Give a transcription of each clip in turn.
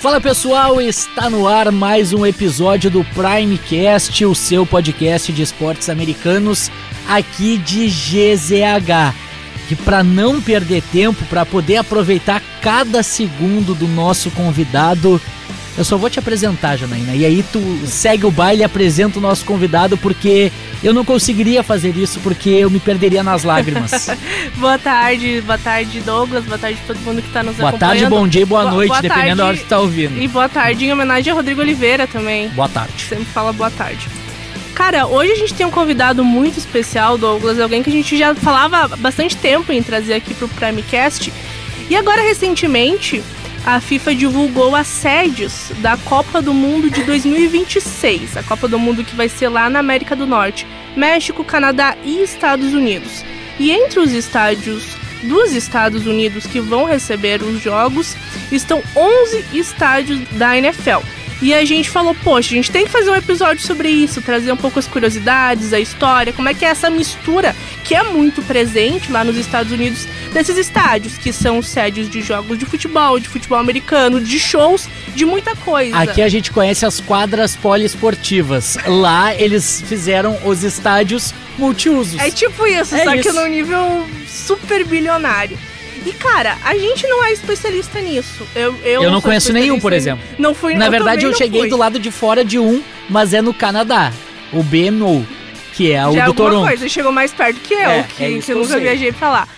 Fala pessoal, está no ar mais um episódio do Primecast, o seu podcast de esportes americanos aqui de GZH. E para não perder tempo, para poder aproveitar cada segundo do nosso convidado, eu só vou te apresentar, Janaína. E aí tu segue o baile e apresenta o nosso convidado, porque eu não conseguiria fazer isso, porque eu me perderia nas lágrimas. boa tarde, boa tarde, Douglas. Boa tarde a todo mundo que está nos boa acompanhando. Boa tarde, bom dia, boa, boa noite, boa dependendo tarde, da hora que tu tá ouvindo. E boa tarde em homenagem a Rodrigo Oliveira também. Boa tarde. Sempre fala boa tarde. Cara, hoje a gente tem um convidado muito especial, Douglas, alguém que a gente já falava há bastante tempo em trazer aqui pro Primecast. E agora, recentemente, a FIFA divulgou as sedes da Copa do Mundo de 2026, a Copa do Mundo que vai ser lá na América do Norte, México, Canadá e Estados Unidos. E entre os estádios dos Estados Unidos que vão receber os jogos estão 11 estádios da NFL. E a gente falou, poxa, a gente tem que fazer um episódio sobre isso, trazer um pouco as curiosidades, a história, como é que é essa mistura que é muito presente lá nos Estados Unidos desses estádios, que são sedes de jogos de futebol, de futebol americano, de shows, de muita coisa. Aqui a gente conhece as quadras poliesportivas. Lá eles fizeram os estádios multiusos. É tipo isso, é só isso. que no nível super bilionário. E, cara, a gente não é especialista nisso. Eu, eu, eu não conheço nenhum, por exemplo. Não fui Na verdade, eu cheguei fui. do lado de fora de um, mas é no Canadá. O BMO, que é o Já é do Toronto. coisa, chegou mais perto que eu, é, que, é que eu nunca viajei pra lá.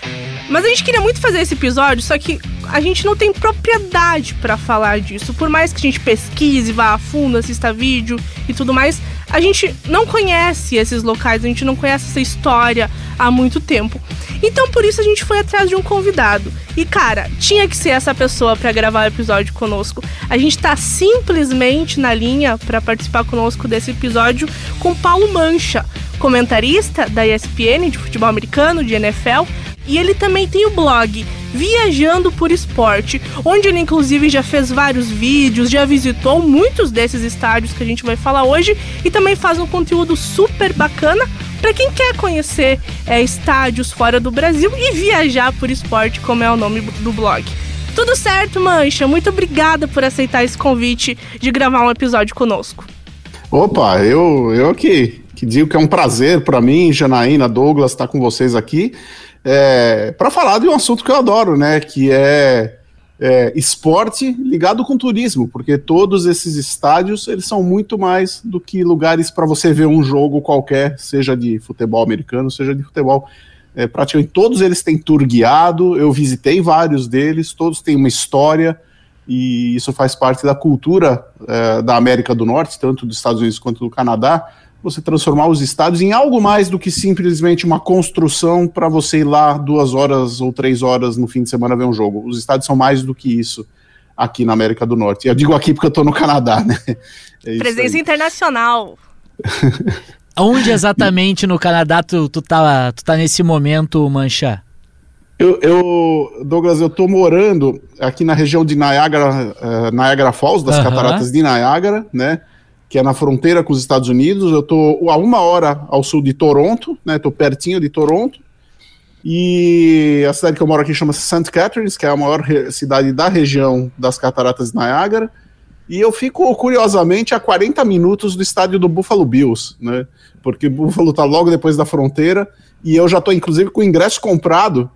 Mas a gente queria muito fazer esse episódio, só que a gente não tem propriedade para falar disso. Por mais que a gente pesquise, vá a fundo, assista vídeo e tudo mais, a gente não conhece esses locais, a gente não conhece essa história há muito tempo. Então por isso a gente foi atrás de um convidado. E cara, tinha que ser essa pessoa para gravar o episódio conosco. A gente tá simplesmente na linha para participar conosco desse episódio com Paulo Mancha, comentarista da ESPN de futebol americano, de NFL, e ele também tem o blog Viajando por Esporte, onde ele inclusive já fez vários vídeos, já visitou muitos desses estádios que a gente vai falar hoje e também faz um conteúdo super bacana para quem quer conhecer é, estádios fora do Brasil e viajar por esporte, como é o nome do blog. Tudo certo, Mancha? Muito obrigada por aceitar esse convite de gravar um episódio conosco. Opa, eu, eu que, que digo que é um prazer para mim, Janaína, Douglas, estar com vocês aqui é, para falar de um assunto que eu adoro, né? Que é, é, esporte ligado com turismo, porque todos esses estádios eles são muito mais do que lugares para você ver um jogo qualquer, seja de futebol americano, seja de futebol. É, praticamente todos eles têm tour guiado. Eu visitei vários deles, todos têm uma história e isso faz parte da cultura é, da América do Norte, tanto dos Estados Unidos quanto do Canadá você transformar os estádios em algo mais do que simplesmente uma construção para você ir lá duas horas ou três horas no fim de semana ver um jogo. Os estádios são mais do que isso aqui na América do Norte. Eu digo aqui porque eu estou no Canadá, né? É Presença internacional. Onde exatamente no Canadá tu, tu, tá, tu tá nesse momento, Mancha? Eu, eu, Douglas, eu tô morando aqui na região de Niagara, uh, Niagara Falls, das uh -huh. cataratas de Niagara, né? Que é na fronteira com os Estados Unidos. Eu estou a uma hora ao sul de Toronto, né? Estou pertinho de Toronto. E a cidade que eu moro aqui chama-se St. Catharines, que é a maior cidade da região das Cataratas de Niágara. E eu fico, curiosamente, a 40 minutos do estádio do Buffalo Bills, né? Porque Buffalo está logo depois da fronteira. E eu já estou, inclusive, com o ingresso comprado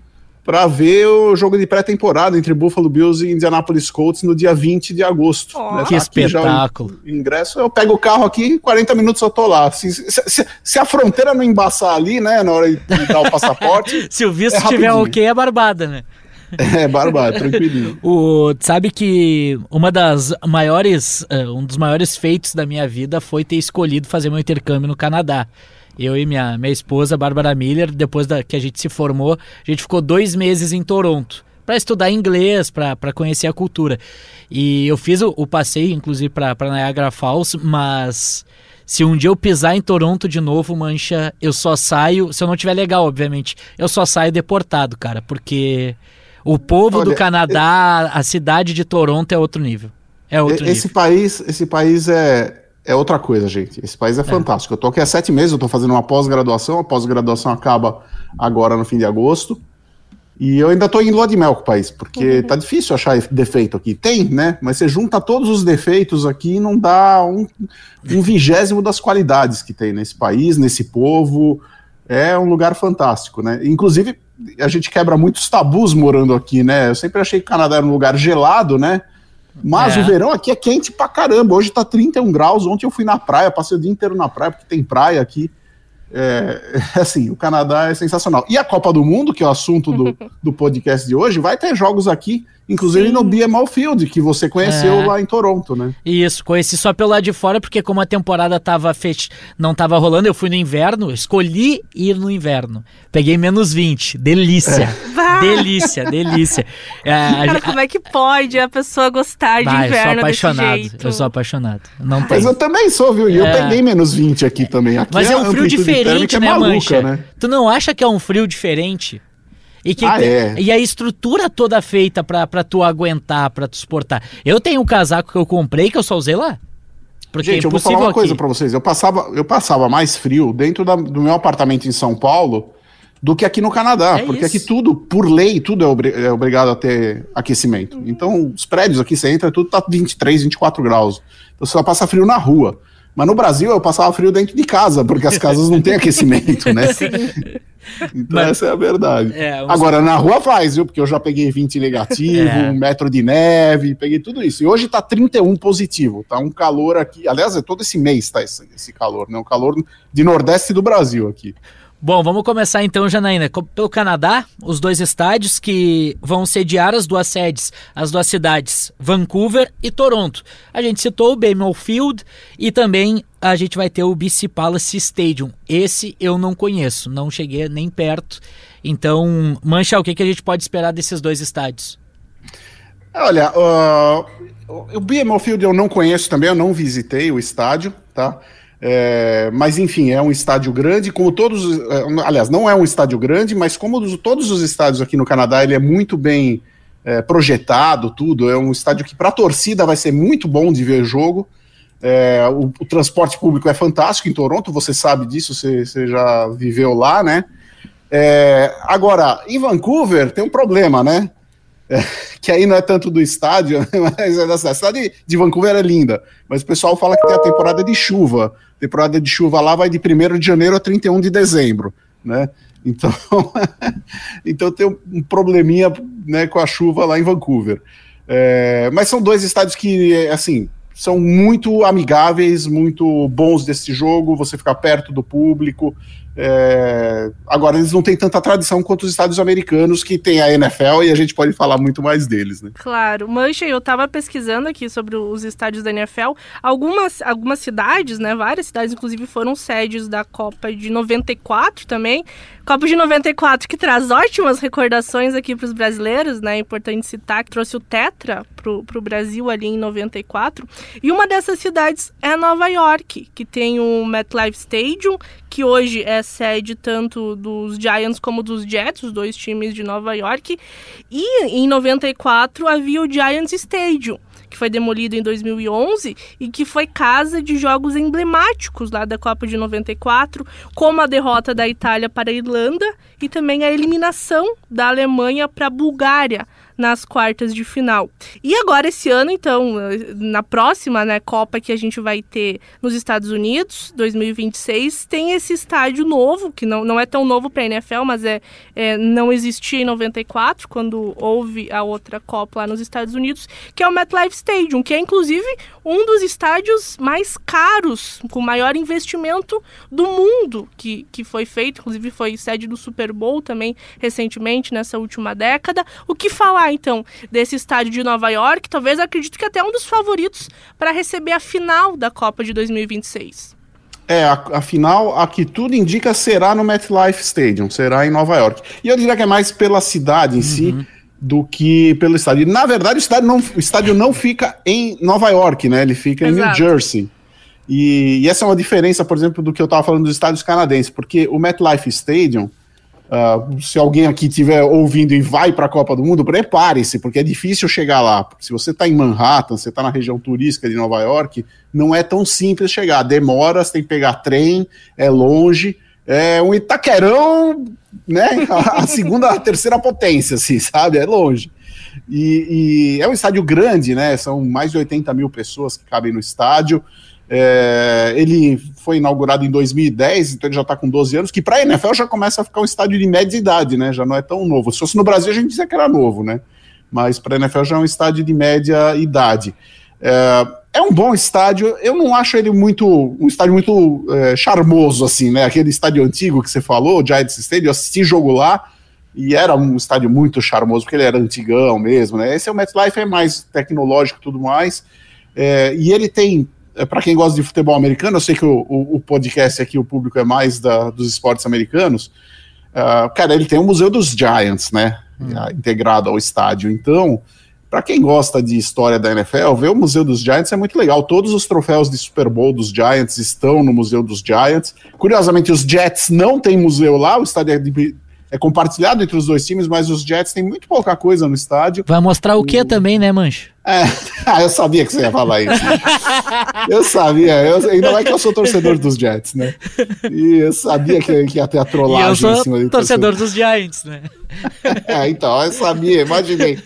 para ver o jogo de pré-temporada entre Buffalo Bills e Indianapolis Colts no dia 20 de agosto. Oh, né? Que espetáculo. O ingresso, eu pego o carro aqui, 40 minutos eu tô lá. Se, se, se, a fronteira não embaçar ali, né, na hora de dar o passaporte. se o visto é estiver ok, é barbada, né? É, barbada, tranquilinho. o, sabe que uma das maiores, uh, um dos maiores feitos da minha vida foi ter escolhido fazer meu intercâmbio no Canadá eu e minha, minha esposa, Bárbara Miller, depois da, que a gente se formou, a gente ficou dois meses em Toronto para estudar inglês, para conhecer a cultura. E eu fiz o, o passeio, inclusive, para Niagara Falls, mas se um dia eu pisar em Toronto de novo, mancha, eu só saio, se eu não tiver legal, obviamente, eu só saio deportado, cara, porque o povo Olha, do Canadá, a cidade de Toronto é outro nível. É outro esse nível. país, esse país é é outra coisa, gente. Esse país é, é. fantástico. Eu tô aqui há sete meses, eu tô fazendo uma pós-graduação, a pós-graduação acaba agora no fim de agosto. E eu ainda tô em lua de mel com o país, porque uhum. tá difícil achar defeito aqui. Tem, né? Mas você junta todos os defeitos aqui e não dá um, um vigésimo das qualidades que tem nesse país, nesse povo. É um lugar fantástico, né? Inclusive, a gente quebra muitos tabus morando aqui, né? Eu sempre achei que o Canadá era um lugar gelado, né? Mas é. o verão aqui é quente pra caramba. Hoje tá 31 graus. Ontem eu fui na praia, passei o dia inteiro na praia, porque tem praia aqui. É, assim, o Canadá é sensacional. E a Copa do Mundo, que é o assunto do, do podcast de hoje, vai ter jogos aqui Inclusive Sim. no BMO Field, que você conheceu é. lá em Toronto, né? Isso, conheci só pelo lado de fora, porque como a temporada tava fech... não tava rolando, eu fui no inverno, escolhi ir no inverno. Peguei menos 20, delícia. É. Delícia, delícia. É, Cara, como é que pode a pessoa gostar de inverno? Eu sou apaixonado, eu sou apaixonado. Não tem. Mas eu também sou, viu? E eu é. peguei menos 20 aqui também. Aqui Mas é um frio diferente, é né, maluca, Mancha? Né? Tu não acha que é um frio diferente? E, que, ah, é. e a estrutura toda feita para tu aguentar, para tu suportar. Eu tenho um casaco que eu comprei que eu só usei lá. Porque Gente, é eu vou falar uma aqui. coisa para vocês. Eu passava, eu passava mais frio dentro da, do meu apartamento em São Paulo do que aqui no Canadá. É porque isso. aqui tudo, por lei, tudo é, obri é obrigado a ter aquecimento. Uhum. Então, os prédios aqui, você entra, tudo tá 23, 24 graus. Então, você só passa frio na rua. Mas no Brasil eu passava frio dentro de casa, porque as casas não têm aquecimento, né? Então Mas, essa é a verdade. É, Agora, na rua faz, viu? Porque eu já peguei 20 negativo, é. um metro de neve, peguei tudo isso. E hoje tá 31 positivo, tá um calor aqui. Aliás, é todo esse mês tá esse, esse calor, né? Um calor de nordeste do Brasil aqui. Bom, vamos começar então, Janaína, pelo Canadá, os dois estádios que vão sediar as duas sedes, as duas cidades, Vancouver e Toronto. A gente citou o BMO Field e também a gente vai ter o BC Palace Stadium. Esse eu não conheço, não cheguei nem perto. Então, Mancha, o que, que a gente pode esperar desses dois estádios? Olha, uh, o BMO Field eu não conheço também, eu não visitei o estádio, tá? É, mas enfim, é um estádio grande, como todos. É, aliás, não é um estádio grande, mas como dos, todos os estádios aqui no Canadá, ele é muito bem é, projetado, tudo. É um estádio que, para a torcida, vai ser muito bom de ver jogo. É, o, o, transporte público é fantástico em Toronto, você sabe disso, você, você já viveu lá, né? É, agora, em Vancouver tem um problema, né? Que aí não é tanto do estádio, mas é da cidade. A cidade de Vancouver é linda, mas o pessoal fala que tem a temporada de chuva. A temporada de chuva lá vai de 1 de janeiro a 31 de dezembro, né? Então, então tem um probleminha né, com a chuva lá em Vancouver. É, mas são dois estádios que, assim, são muito amigáveis, muito bons desse jogo, você ficar perto do público, é... Agora, eles não têm tanta tradição quanto os Estados americanos, que tem a NFL e a gente pode falar muito mais deles, né? Claro. Mancha, eu estava pesquisando aqui sobre os estádios da NFL. Algumas, algumas cidades, né? Várias cidades, inclusive, foram sedes da Copa de 94 também. Copa de 94 que traz ótimas recordações aqui para os brasileiros, né? É importante citar que trouxe o Tetra para o Brasil ali em 94. E uma dessas cidades é Nova York, que tem o MetLife Stadium, que hoje é sede tanto dos Giants como dos Jets, os dois times de Nova York. E em 94 havia o Giants Stadium, que foi demolido em 2011 e que foi casa de jogos emblemáticos lá da Copa de 94, como a derrota da Itália para a Irlanda e também a eliminação da Alemanha para a Bulgária nas quartas de final. E agora esse ano, então, na próxima né, Copa que a gente vai ter nos Estados Unidos, 2026, tem esse estádio novo, que não, não é tão novo para a NFL, mas é, é, não existia em 94, quando houve a outra Copa lá nos Estados Unidos, que é o MetLife Stadium, que é inclusive um dos estádios mais caros, com maior investimento do mundo que, que foi feito, inclusive foi sede do Super Bowl também recentemente, nessa última década. O que falar então desse estádio de Nova York, talvez acredito que até um dos favoritos para receber a final da Copa de 2026. É, a, a, final, a que tudo indica, será no MetLife Stadium, será em Nova York. E eu diria que é mais pela cidade em uhum. si do que pelo estádio. Na verdade, o estádio não, o estádio não fica em Nova York, né? Ele fica Exato. em New Jersey. E, e, essa é uma diferença, por exemplo, do que eu estava falando dos estádios canadenses, porque o MetLife Stadium Uh, se alguém aqui estiver ouvindo e vai para a Copa do Mundo, prepare-se, porque é difícil chegar lá. Se você está em Manhattan, você está na região turística de Nova York, não é tão simples chegar. Demora, você tem que pegar trem, é longe. é um Itaquerão, né? A, segunda, a terceira potência, assim, sabe? É longe. E, e, é um estádio grande, né? São mais de 80 mil pessoas que cabem no estádio. É, ele foi inaugurado em 2010, então ele já está com 12 anos, que para a NFL já começa a ficar um estádio de média idade, né? Já não é tão novo. Se fosse no Brasil, a gente dizia que era novo, né? Mas para a NFL já é um estádio de média idade. É, é, um bom estádio, eu não acho ele muito um estádio muito é, charmoso, assim, né? Aquele estádio antigo que você falou, o Giants Stadium, eu assisti jogo lá e era um estádio muito charmoso, porque ele era antigão mesmo, né? Esse é o MetLife, é mais tecnológico e tudo mais. É, e ele tem para quem gosta de futebol americano, eu sei que o, o, o podcast aqui, o público é mais da, dos esportes americanos. Uh, cara, ele tem o Museu dos Giants, né? Hum. Integrado ao estádio. Então, para quem gosta de história da NFL, ver o Museu dos Giants é muito legal. Todos os troféus de Super Bowl dos Giants estão no Museu dos Giants. Curiosamente, os Jets não têm museu lá, o estádio é de, é compartilhado entre os dois times, mas os Jets têm muito pouca coisa no estádio. Vai mostrar o que também, né, Mancho? É, ah, eu sabia que você ia falar isso. eu sabia, eu, ainda mais que eu sou torcedor dos Jets, né? E eu sabia que, que ia ter a trollagem e eu sou em cima torcedor dos Giants, né? é, então, eu sabia, imaginei.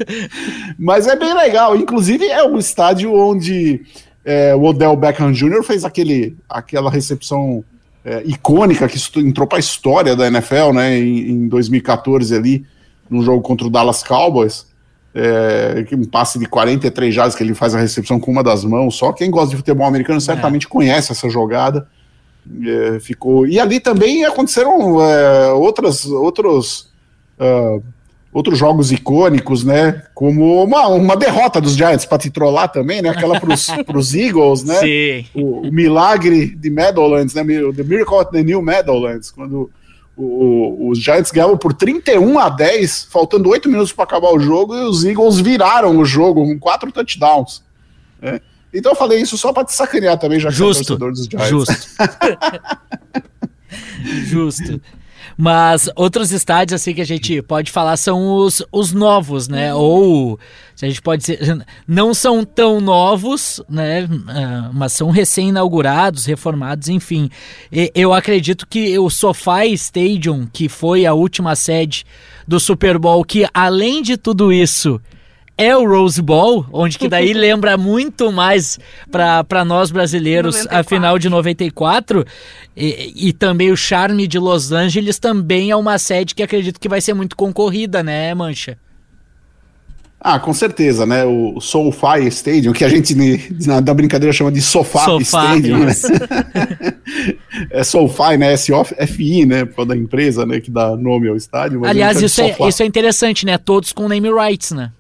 Mas é bem legal, inclusive é um estádio onde é, o Odell Beckham Jr. fez aquele, aquela recepção é, icônica que entrou para a história da NFL, né, em, em 2014 ali, no jogo contra o Dallas Cowboys, é, um passe de 43 jardas que ele faz a recepção com uma das mãos, só quem gosta de futebol americano certamente é. conhece essa jogada, é, ficou, e ali também aconteceram é, outras, outros... Uh, outros jogos icônicos, né? Como uma, uma derrota dos Giants para te trollar também, né? Aquela para os Eagles, né? Sim. O, o, milagre de Meadowlands, né? The Miracle at the New Meadowlands, quando o, os Giants ganhavam por 31 a 10, faltando 8 minutos para acabar o jogo, e os Eagles viraram o jogo com quatro touchdowns. Né? Então eu falei isso só para te sacanear também, já que Justo. é torcedor dos Giants. Justo. Justo. Mas outros estádios, assim, que a gente pode falar são os, os novos, né? Uhum. Ou, se a gente pode dizer, não são tão novos, né? Uh, mas são recém-inaugurados, reformados, enfim. Eu acredito que o SoFi Stadium, que foi a última sede do Super Bowl, que além de tudo isso é o Rose Bowl, onde que daí lembra muito mais para nós brasileiros 94. a final de 94 e, e, também o charme de Los Angeles também é uma sede que acredito que vai ser muito concorrida, né, Mancha? Ah, com certeza, né? O SoFi Stadium, que a gente na, na brincadeira chama de Sofá Stadium, né? é SoFi, né? S-O-F-I, né? Por da empresa, né? Que dá nome ao estádio. Aliás, isso é, isso é interessante, né? Todos com name rights, né?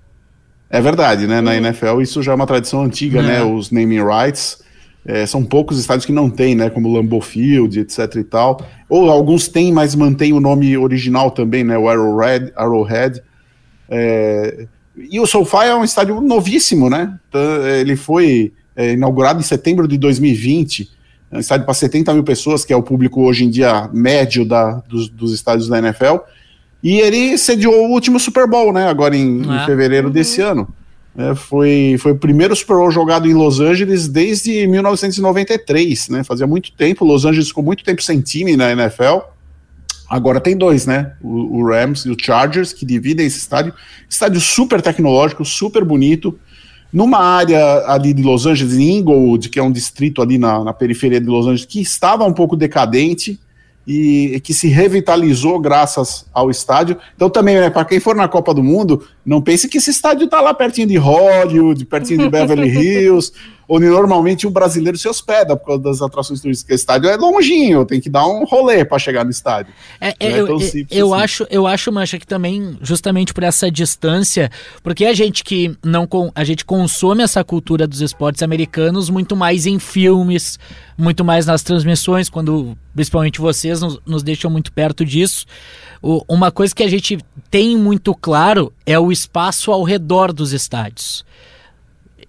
É verdade, né? Na NFL isso já é uma tradição antiga, né? Uhum. Os naming rights. É, são poucos estádios que não tem, né? Como Lambeau Field, etc e tal. Ou alguns têm, mas mantém o nome original também, né? O Arrowhead. Arrowhead. É, e o SoFi é um estádio novíssimo, né? Então, ele foi é, inaugurado em setembro de 2020. É um estádio para 70 mil pessoas, que é o público hoje em dia médio da, dos, dos estádios da NFL. E ele sediou o último Super Bowl, né? Agora em, em é. fevereiro uhum. desse ano. É, foi, foi o primeiro Super Bowl jogado em Los Angeles desde 1993, né? Fazia muito tempo. Los Angeles ficou muito tempo sem time na NFL. Agora tem dois, né? O, o Rams e o Chargers, que dividem esse estádio. Estádio super tecnológico, super bonito. Numa área ali de Los Angeles, em Inglewood, que é um distrito ali na, na periferia de Los Angeles, que estava um pouco decadente e que se revitalizou graças ao estádio. Então também, né, para quem for na Copa do Mundo, não pense que esse estádio está lá pertinho de Hollywood, pertinho de Beverly Hills, onde normalmente o brasileiro se hospeda por causa das atrações turísticas. O estádio é longinho, tem que dar um rolê para chegar no estádio. É, é, é eu, eu, eu assim. acho, eu acho, Mancha, que também, justamente por essa distância, porque a gente que não a gente consome essa cultura dos esportes americanos muito mais em filmes, muito mais nas transmissões, quando principalmente vocês nos, nos deixam muito perto disso. O, uma coisa que a gente tem muito claro é o espaço ao redor dos estádios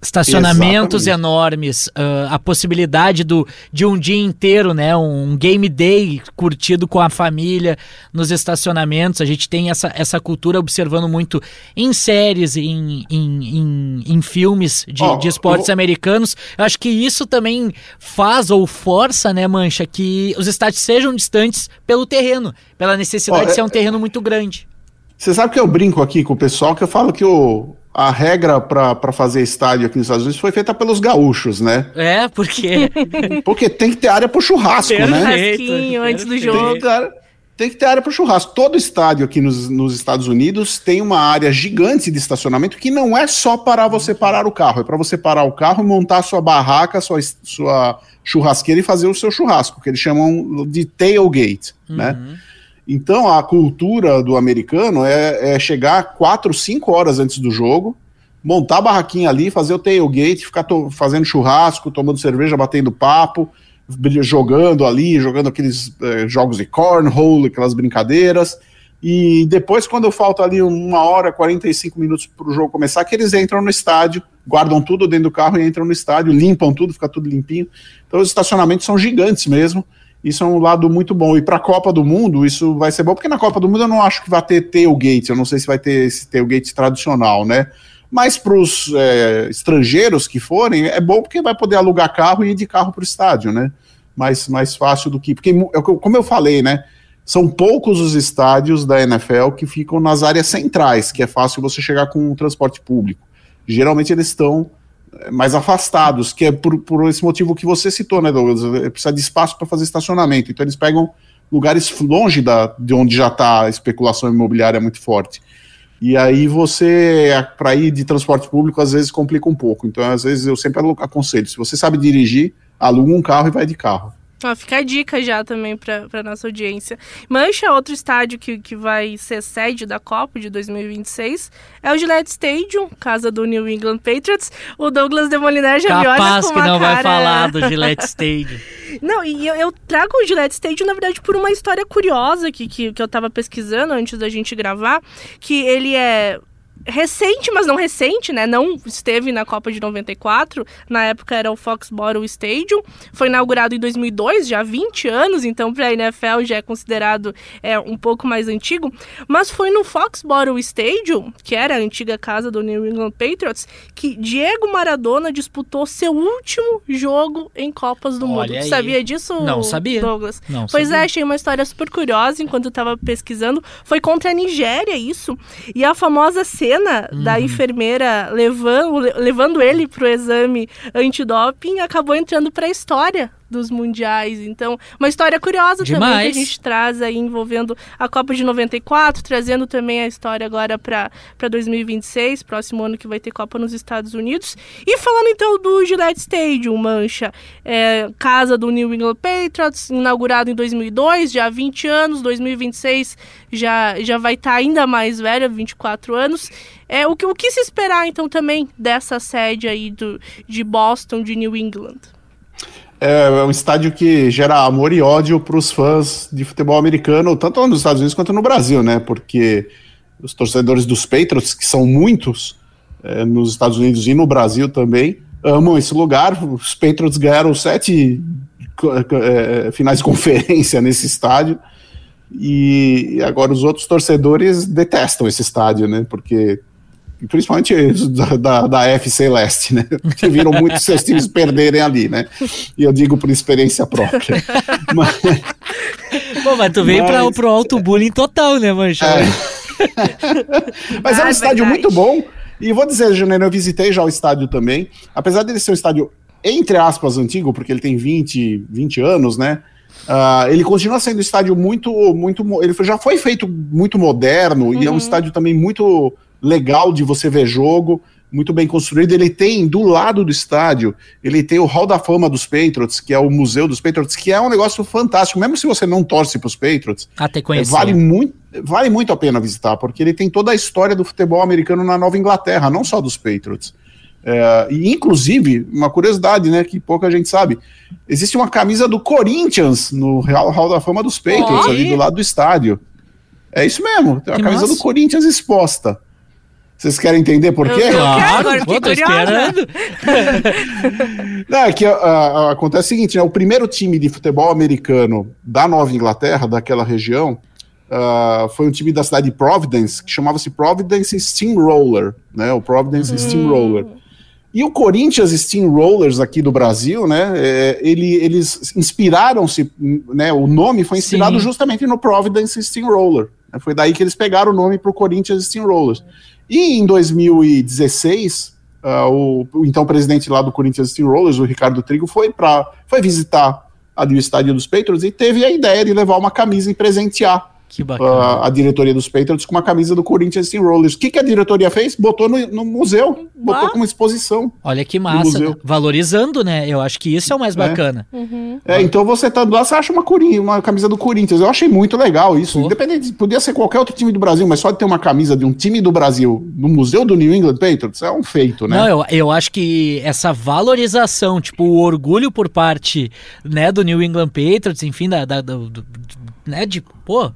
estacionamentos Exatamente. enormes, uh, a possibilidade do, de um dia inteiro, né, um game day curtido com a família nos estacionamentos. A gente tem essa, essa cultura observando muito em séries, em, em, em, em filmes de, oh, de esportes vou... americanos. Eu acho que isso também faz ou força, né, Mancha, que os estádios sejam distantes pelo terreno, pela necessidade oh, de ser um terreno muito grande. Você sabe que eu brinco aqui com o pessoal que eu falo que o, a regra para fazer estádio aqui nos Estados Unidos foi feita pelos gaúchos, né? É, por quê? Porque tem que ter área para churrasco, né? Churrasquinho antes do jogo. Tem que ter, tem que ter área para churrasco. Todo estádio aqui nos, nos Estados Unidos tem uma área gigante de estacionamento que não é só para você parar o carro, é para você parar o carro, montar sua barraca, sua, sua churrasqueira e fazer o seu churrasco, que eles chamam de tailgate, né? uhum. né? Então a cultura do americano é, é chegar quatro, cinco horas antes do jogo, montar a barraquinha ali, fazer o tailgate, ficar fazendo churrasco, tomando cerveja, batendo papo, jogando ali, jogando aqueles eh, jogos de cornhole, aquelas brincadeiras. E depois, quando falta ali uma hora, 45 minutos para o jogo começar, que eles entram no estádio, guardam tudo dentro do carro e entram no estádio, limpam tudo, fica tudo limpinho. Então os estacionamentos são gigantes mesmo. Isso é um lado muito bom. E para a Copa do Mundo, isso vai ser bom, porque na Copa do Mundo eu não acho que vai ter tailgate. Eu não sei se vai ter esse tailgate tradicional, né? Mas para os é, estrangeiros que forem, é bom porque vai poder alugar carro e ir de carro para o estádio, né? Mais, mais fácil do que. Porque, como eu falei, né? São poucos os estádios da NFL que ficam nas áreas centrais, que é fácil você chegar com o transporte público. Geralmente eles estão mais afastados, que é por, por esse motivo que você citou, né, Douglas? Precisa de espaço para fazer estacionamento. Então eles pegam lugares longe da, de onde já está a especulação imobiliária muito forte. E aí você, para ir de transporte público, às vezes complica um pouco. Então, às vezes, eu sempre aconselho, se você sabe dirigir, aluga um carro e vai de carro. Ó, fica a dica já também para nossa audiência. Mancha, outro estádio que, que vai ser sede da Copa de 2026, é o Gillette Stadium, casa do New England Patriots. O Douglas Demoliner já Capaz me olha com que não cara... vai falar do Gillette Stadium. não, e eu, eu, trago o Gillette Stadium, na verdade, por uma história curiosa que, que, que eu estava pesquisando antes da gente gravar, que ele é recente, mas não recente, né? Não esteve na Copa de 94. Na época era o Foxborough Stadium. Foi inaugurado em 2002, já há 20 anos, então para a NFL já é considerado é, um pouco mais antigo. Mas foi no Foxborough Stadium, que era a antiga casa do New England Patriots, que Diego Maradona disputou seu último jogo em Copas do Olha Mundo. Aí. Sabia disso, Não sabia. Douglas? Não pois sabia. é, achei uma história super curiosa enquanto eu estava pesquisando. Foi contra a Nigéria isso. E a famosa cena cena uhum. da enfermeira levando, levando ele para o exame antidoping acabou entrando para a história dos mundiais. Então, uma história curiosa Demais. também que a gente traz aí envolvendo a Copa de 94, trazendo também a história agora para 2026, próximo ano que vai ter Copa nos Estados Unidos. E falando então do Gillette Stadium, Mancha, é, casa do New England Patriots, inaugurado em 2002, já há 20 anos, 2026 já, já vai estar tá ainda mais velha, 24 anos. É, o, que, o que se esperar então também dessa sede aí do, de Boston, de New England? É, é um estádio que gera amor e ódio para os fãs de futebol americano, tanto nos Estados Unidos quanto no Brasil, né? Porque os torcedores dos Patriots, que são muitos é, nos Estados Unidos e no Brasil também, amam esse lugar. Os Patriots ganharam sete é, finais de conferência nesse estádio. E agora os outros torcedores detestam esse estádio, né? Porque principalmente da, da, da FC Leste, né? Porque viram muitos seus times perderem ali, né? E eu digo por experiência própria. mas, Pô, mas tu veio mas, para o alto bullying total, né, Mancha? É. mas é um ah, estádio verdade. muito bom. E vou dizer, Janeiro, eu visitei já o estádio também. Apesar dele ser um estádio, entre aspas, antigo, porque ele tem 20, 20 anos, né? Uh, ele continua sendo um estádio muito, muito. Ele já foi feito muito moderno uhum. e é um uhum. estádio também muito legal de você ver jogo, muito bem construído. Ele tem, do lado do estádio, ele tem o Hall da Fama dos Patriots, que é o Museu dos Patriots, que é um negócio fantástico. Mesmo se você não torce para os Patriots, Até é, vale, muito, vale muito a pena visitar, porque ele tem toda a história do futebol americano na Nova Inglaterra, não só dos Patriots. É, e inclusive, uma curiosidade, né, que pouca gente sabe, existe uma camisa do Corinthians no Real Hall da Fama dos Patriots, ali do lado do estádio. É isso mesmo, tem uma que camisa massa. do Corinthians exposta. Vocês querem entender por quê? Claro, pô, tô esperando. Não, é que uh, uh, acontece o seguinte, né? O primeiro time de futebol americano da Nova Inglaterra, daquela região, uh, foi um time da cidade de Providence, que chamava-se Providence Steamroller, né? O Providence hum. Steamroller. E o Corinthians Steamrollers aqui do Brasil, né? É, ele, eles inspiraram-se, né? O nome foi inspirado Sim. justamente no Providence Steamroller. Né, foi daí que eles pegaram o nome para o Corinthians Steamrollers. E em 2016, uh, ah, o, o, então presidente lá do Corinthians Steamrollers, o Ricardo Trigo, foi, pra, foi visitar ali o estádio dos Patriots e teve a ideia de levar uma camisa e presentear. A, a, diretoria dos Patriots com uma camisa do Corinthians Steamrollers. O que, que a diretoria fez? Botou no, no museu, botou como exposição. Olha que massa, né? valorizando, né? Eu acho que isso é o mais é. bacana. É, uhum. é então você tá lá, você acha uma, uma camisa do Corinthians. Eu achei muito legal isso. Pô. Independente, podia ser qualquer outro time do Brasil, mas só de ter uma camisa de um time do Brasil no museu do New England Patriots é um feito, né? Não, eu, eu acho que essa valorização, tipo, o orgulho por parte, né, do New England Patriots, enfim, da, da do, do, né, de, pô,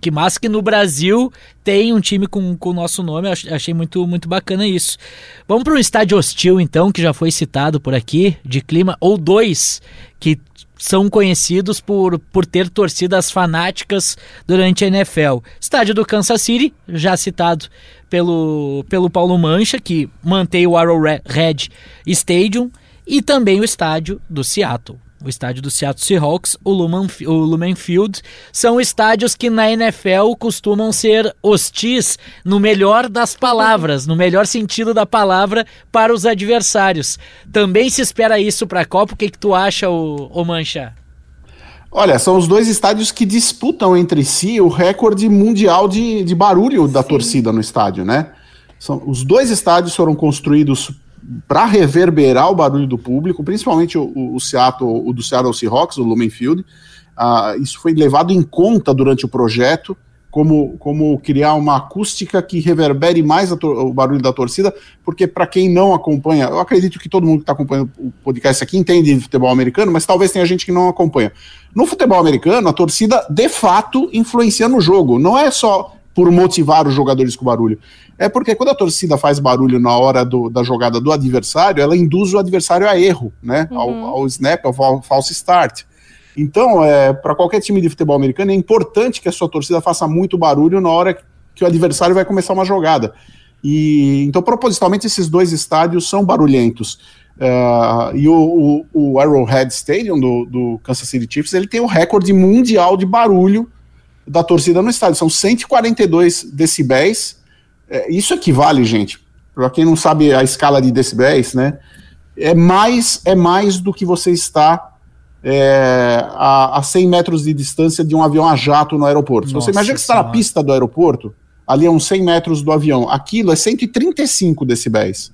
que massa que no Brasil tem um time com o nosso nome, achei muito, muito bacana isso. Vamos para um estádio hostil, então, que já foi citado por aqui, de clima, ou dois, que são conhecidos por, por ter torcidas fanáticas durante a NFL. Estádio do Kansas City, já citado pelo, pelo Paulo Mancha, que mantém o Arrowhead Stadium, e também o estádio do Seattle o estádio do Seattle Seahawks, o Lumen, o Lumen Field, são estádios que na NFL costumam ser hostis no melhor das palavras, no melhor sentido da palavra para os adversários. Também se espera isso para a Copa. O que, que tu acha, o, o Mancha? Olha, são os dois estádios que disputam entre si o recorde mundial de, de barulho da Sim. torcida no estádio, né? São, os dois estádios foram construídos para reverberar o barulho do público, principalmente o, o, Seattle, o do Seattle Seahawks, o Lumen Field. Uh, isso foi levado em conta durante o projeto, como, como criar uma acústica que reverbere mais o barulho da torcida, porque para quem não acompanha, eu acredito que todo mundo que está acompanhando o podcast aqui entende de futebol americano, mas talvez tenha gente que não acompanha. No futebol americano, a torcida de fato influencia no jogo, não é só por motivar os jogadores com barulho. É porque quando a torcida faz barulho na hora do, da jogada do adversário, ela induz o adversário a erro, né? Uhum. Ao, ao, snap, ao false start. Então, é, para qualquer time de futebol americano, é importante que a sua torcida faça muito barulho na hora que o adversário vai começar uma jogada. E então, propositalmente, esses dois estádios são barulhentos. Uh, e o, o, o, Arrowhead Stadium do, do Kansas City Chiefs ele tem o recorde mundial de barulho da torcida no estádio. São 142 decibéis é, isso equivale, gente, para quem não sabe a escala de decibéis, né? É mais, é mais do que você está é, a, a 100 metros de distância de um avião a jato no aeroporto. Nossa, você imagina que você está na pista do aeroporto, ali a uns 100 metros do avião. Aquilo é 135 decibéis.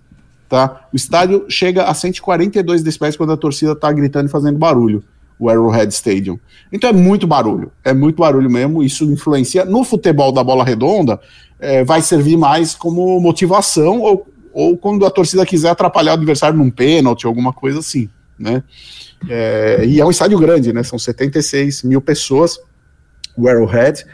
Tá? O estádio chega a 142 decibéis quando a torcida está gritando e fazendo barulho o Arrowhead Stadium. Então é muito barulho, é muito barulho mesmo, isso influencia. No futebol da bola redonda, é, vai servir mais como motivação ou, ou quando a torcida quiser atrapalhar o adversário num pênalti, alguma coisa assim, né? É, e é um estádio grande, né? São 76 mil pessoas, o Arrowhead.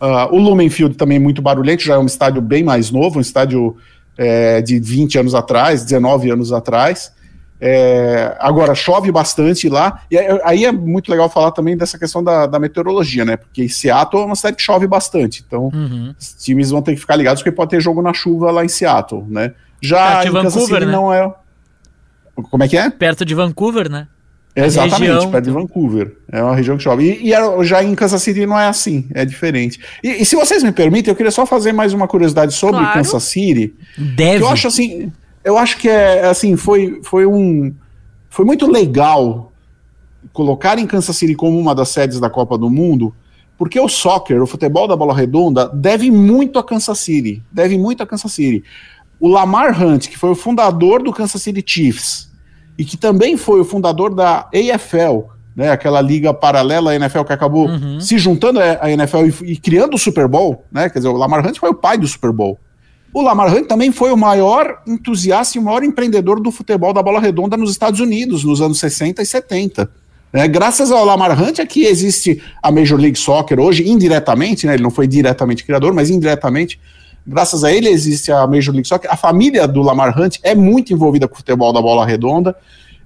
Uh, o Lumen Field também é muito barulhento, já é um estádio bem mais novo, um estádio é, de 20 anos atrás, 19 anos atrás. É, agora, chove bastante lá, e aí é muito legal falar também dessa questão da, da meteorologia, né? Porque Seattle é uma cidade que chove bastante, então uhum. os times vão ter que ficar ligados porque pode ter jogo na chuva lá em Seattle, né? Já Perto em Vancouver, né? não é. Como é que é? Perto de Vancouver, né? exatamente, região... perto de Vancouver. É uma região que chove. E, e, já em Kansas City não é assim, é diferente. E, e, se vocês me permitem, eu queria só fazer mais uma curiosidade sobre claro. Kansas City. Deve. eu acho assim eu acho que é assim, foi, foi um. Foi muito legal colocar em Kansas City como uma das sedes da Copa do Mundo, porque o soccer, o futebol da bola redonda, deve muito a Kansas City. Deve muito a Kansas City. O Lamar Hunt, que foi o fundador do Kansas City Chiefs, e que também foi o fundador da AFL, né, aquela liga paralela à NFL que acabou uhum. se juntando à NFL e, e, criando o Super Bowl, né? Quer dizer, o Lamar Hunt foi o pai do Super Bowl. O Lamar Hunt também foi o maior entusiasta e o maior empreendedor do futebol da bola redonda nos Estados Unidos, nos anos 60 e 70. É, graças ao Lamar Hunt é que existe a Major League Soccer hoje, indiretamente, né, ele não foi diretamente criador, mas indiretamente, graças a ele existe a Major League Soccer. A família do Lamar Hunt é muito envolvida com o futebol da bola redonda.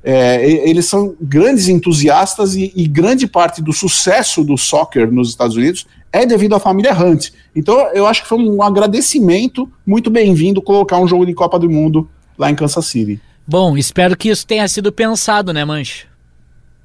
É, eles são grandes entusiastas e, e, grande parte do sucesso do soccer nos Estados Unidos é devido à família Hunt. Então eu acho que foi um agradecimento muito bem-vindo colocar um jogo de Copa do Mundo lá em Kansas City. Bom, espero que isso tenha sido pensado, né, Mancha?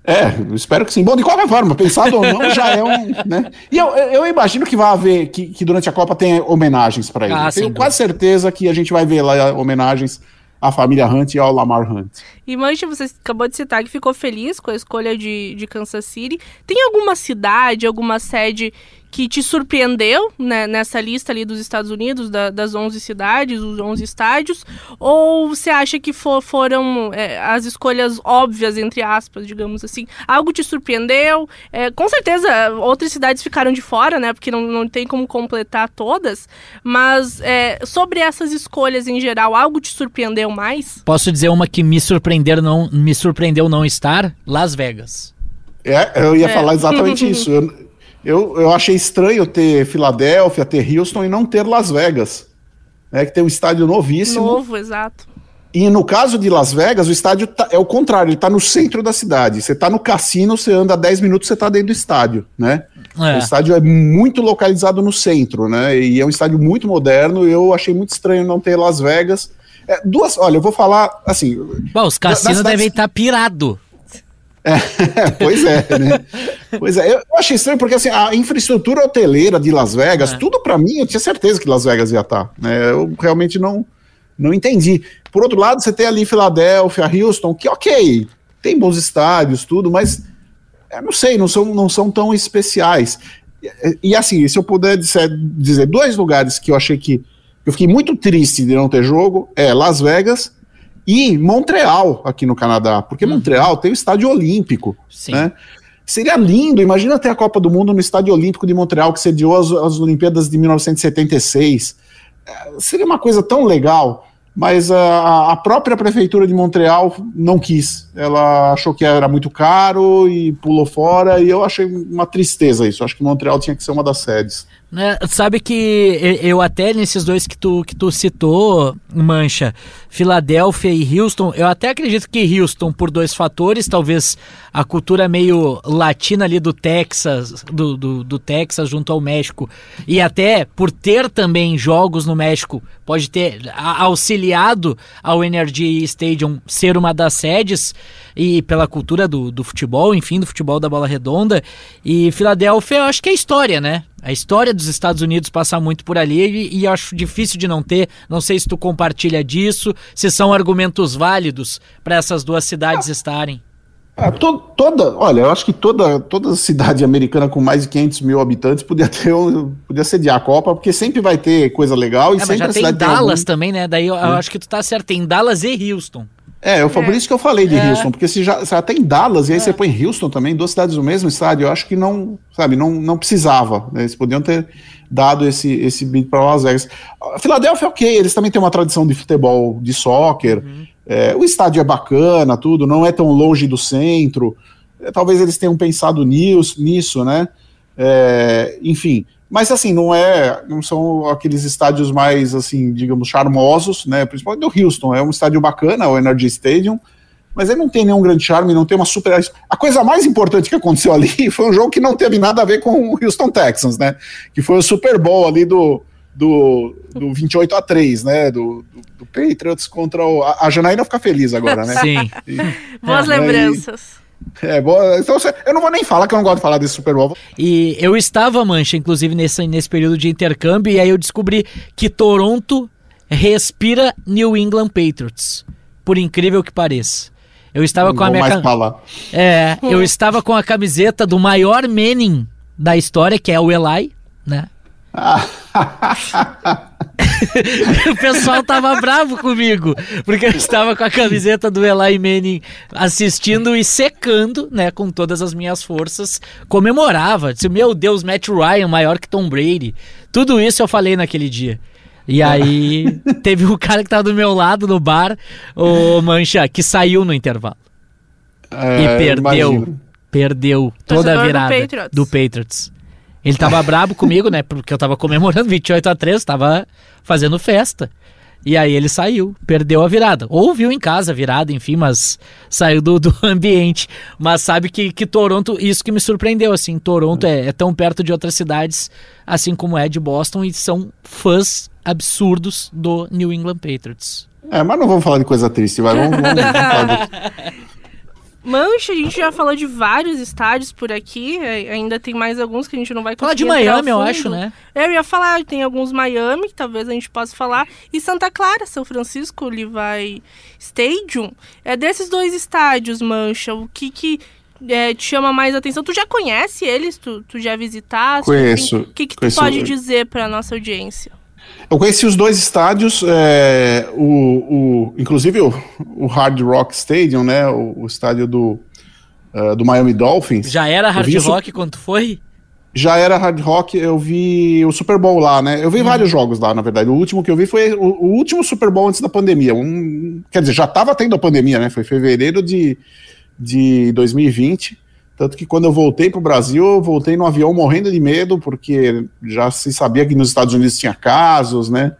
É, espero que sim. Bom, de qualquer forma, pensado ou não, já é um. Né? E eu, eu imagino que vai haver, que, que durante a Copa tenha homenagens para ele. Ah, Tenho quase certeza que a gente vai ver lá homenagens à família Hunt e ao Lamar Hunt. E Mancha, você acabou de citar que ficou feliz com a escolha de, de Kansas City. Tem alguma cidade, alguma sede que te surpreendeu né, nessa lista ali dos Estados Unidos, da, das 11 cidades, os 11 estádios? Ou você acha que for, foram é, as escolhas óbvias, entre aspas, digamos assim? Algo te surpreendeu? É, com certeza, outras cidades ficaram de fora, né? Porque não, não tem como completar todas. Mas é, sobre essas escolhas em geral, algo te surpreendeu mais? Posso dizer uma que me surpreendeu não, me surpreendeu não estar? Las Vegas. É, eu ia é. falar exatamente isso. Eu, eu, eu achei estranho ter Filadélfia, ter Houston e não ter Las Vegas. Né, que tem um estádio novíssimo. Novo, exato. E no caso de Las Vegas, o estádio tá, é o contrário, ele está no centro da cidade. Você está no cassino, você anda 10 minutos, você está dentro do estádio, né? É. O estádio é muito localizado no centro, né? E é um estádio muito moderno. Eu achei muito estranho não ter Las Vegas. É, duas, olha, eu vou falar assim. Bom, os cassinos devem estar tá pirado. É, pois é, né? Pois é, eu achei estranho porque assim, a infraestrutura hoteleira de Las Vegas, é. tudo para mim, eu tinha certeza que Las Vegas ia estar, tá, né? Eu realmente não não entendi. Por outro lado, você tem ali Filadélfia, Houston, que ok, tem bons estádios, tudo, mas eu não sei, não são, não são tão especiais. E, e assim, se eu puder dizer, dizer dois lugares que eu achei que eu fiquei muito triste de não ter jogo, é Las Vegas e Montreal, aqui no Canadá, porque uhum. Montreal tem o estádio olímpico, Sim. né? Seria lindo, imagina ter a Copa do Mundo no Estádio Olímpico de Montreal, que sediou as, as Olimpíadas de 1976. É, seria uma coisa tão legal, mas a, a, própria prefeitura de Montreal não quis. Ela achou que era muito caro e pulou fora, e eu achei uma tristeza isso. Acho que Montreal tinha que ser uma das sedes. Né, sabe que eu até nesses dois que tu, que tu citou, Mancha, Filadélfia e Houston, eu até acredito que Houston, por dois fatores, talvez a cultura meio latina ali do Texas, do, do, do Texas junto ao México, e até por ter também jogos no México, pode ter auxiliado ao Energy Stadium ser uma das sedes, e pela cultura do, do futebol, enfim, do futebol da bola redonda. E Filadélfia, eu acho que é história, né? A história dos Estados Unidos passa muito por ali e, e acho difícil de não ter. Não sei se tu compartilha disso, se são argumentos válidos para essas duas cidades estarem. É, to, toda, olha, eu acho que toda, toda cidade americana com mais de 500 mil habitantes podia ter um, podia sediar a Copa, porque sempre vai ter coisa legal e é, sempre mas já tem Dallas tem algum... também, né? Daí eu, eu, acho que tu tá certo, tem Dallas e Houston. É, eu, é. por isso que eu falei de é. Houston, porque se já, já tem Dallas e aí é. você põe Houston também, duas cidades do mesmo estádio, eu acho que não, sabe, não, não precisava. Né? Eles podiam ter dado esse, esse bid para Las Vegas. A Filadélfia, ok, eles também têm uma tradição de futebol, de soccer. Uhum. É, o estádio é bacana, tudo, não é tão longe do centro. É, talvez eles tenham pensado nisso, nisso né? É, enfim, mas assim, não é, não são aqueles estádios mais assim, digamos, charmosos, né? Principalmente do Houston, é um estádio bacana, o Energy Stadium, mas ele não tem nenhum grande charme, não tem uma super. A coisa mais importante que aconteceu ali foi um jogo que não teve nada a ver com o Houston Texans, né? Que foi o Super Bowl ali do, do, do 28 a 3, né? Do, do, do Patriots contra o. A, a Janaína fica feliz agora, né? Sim. E, Boas é, lembranças. É, boa. Então eu não vou nem falar que eu não gosto de falar desse Super Bowl. E eu estava, Mancha, inclusive, nesse, nesse período de intercâmbio, e aí eu descobri que Toronto respira New England Patriots. Por incrível que pareça. Eu estava não com a minha. Mais. É, eu estava com a camiseta do maior Manning da história, que é o Eli, né? O pessoal tava bravo comigo, porque eu estava com a camiseta do Eli Manning assistindo e secando, né, com todas as minhas forças, comemorava, disse, meu Deus, Matt Ryan maior que Tom Brady. Tudo isso eu falei naquele dia. E aí teve um cara que tava do meu lado no bar, o Mancha, que saiu no intervalo. É, e perdeu, imagino. perdeu toda a virada do Patriots. do Patriots. Ele tava brabo comigo, né? Porque eu tava comemorando 28 a 3, tava fazendo festa. E aí ele saiu, perdeu a virada. Ou viu em casa a virada, enfim, mas saiu do, do ambiente. Mas sabe que, que Toronto, isso que me surpreendeu, assim, Toronto é, é tão perto de outras cidades, assim como é de Boston, e são fãs absurdos do New England Patriots. É, mas não vamos falar de coisa triste, vai. Vamos, vamos, vamos falar de... Mancha, a gente já falou de vários estádios por aqui, é, ainda tem mais alguns que a gente não vai conseguir Falar de Miami, eu acho, né? Eu ia falar, tem alguns Miami, que talvez a gente possa falar, e Santa Clara, São Francisco, Levi Stadium. É desses dois estádios, Mancha, o que que é, te chama mais atenção? Tu já conhece eles? Tu, tu já visitaste? Conheço. O que que conheço. tu pode dizer para nossa audiência? Eu conheci os dois estádios, é, o, o, inclusive o, o, Hard Rock Stadium, né? O, o estádio do, uh, do Miami Dolphins. Já era Hard Rock quando foi? Já era Hard Rock, eu vi o Super Bowl lá, né? Eu vi hum. vários jogos lá, na verdade. O último que eu vi foi o, o último Super Bowl antes da pandemia. Um, quer dizer, já estava tendo a pandemia, né? Foi fevereiro de, de 2020. Tanto que quando eu voltei para o Brasil, eu voltei no avião morrendo de medo, porque já se sabia que nos Estados Unidos tinha casos, né?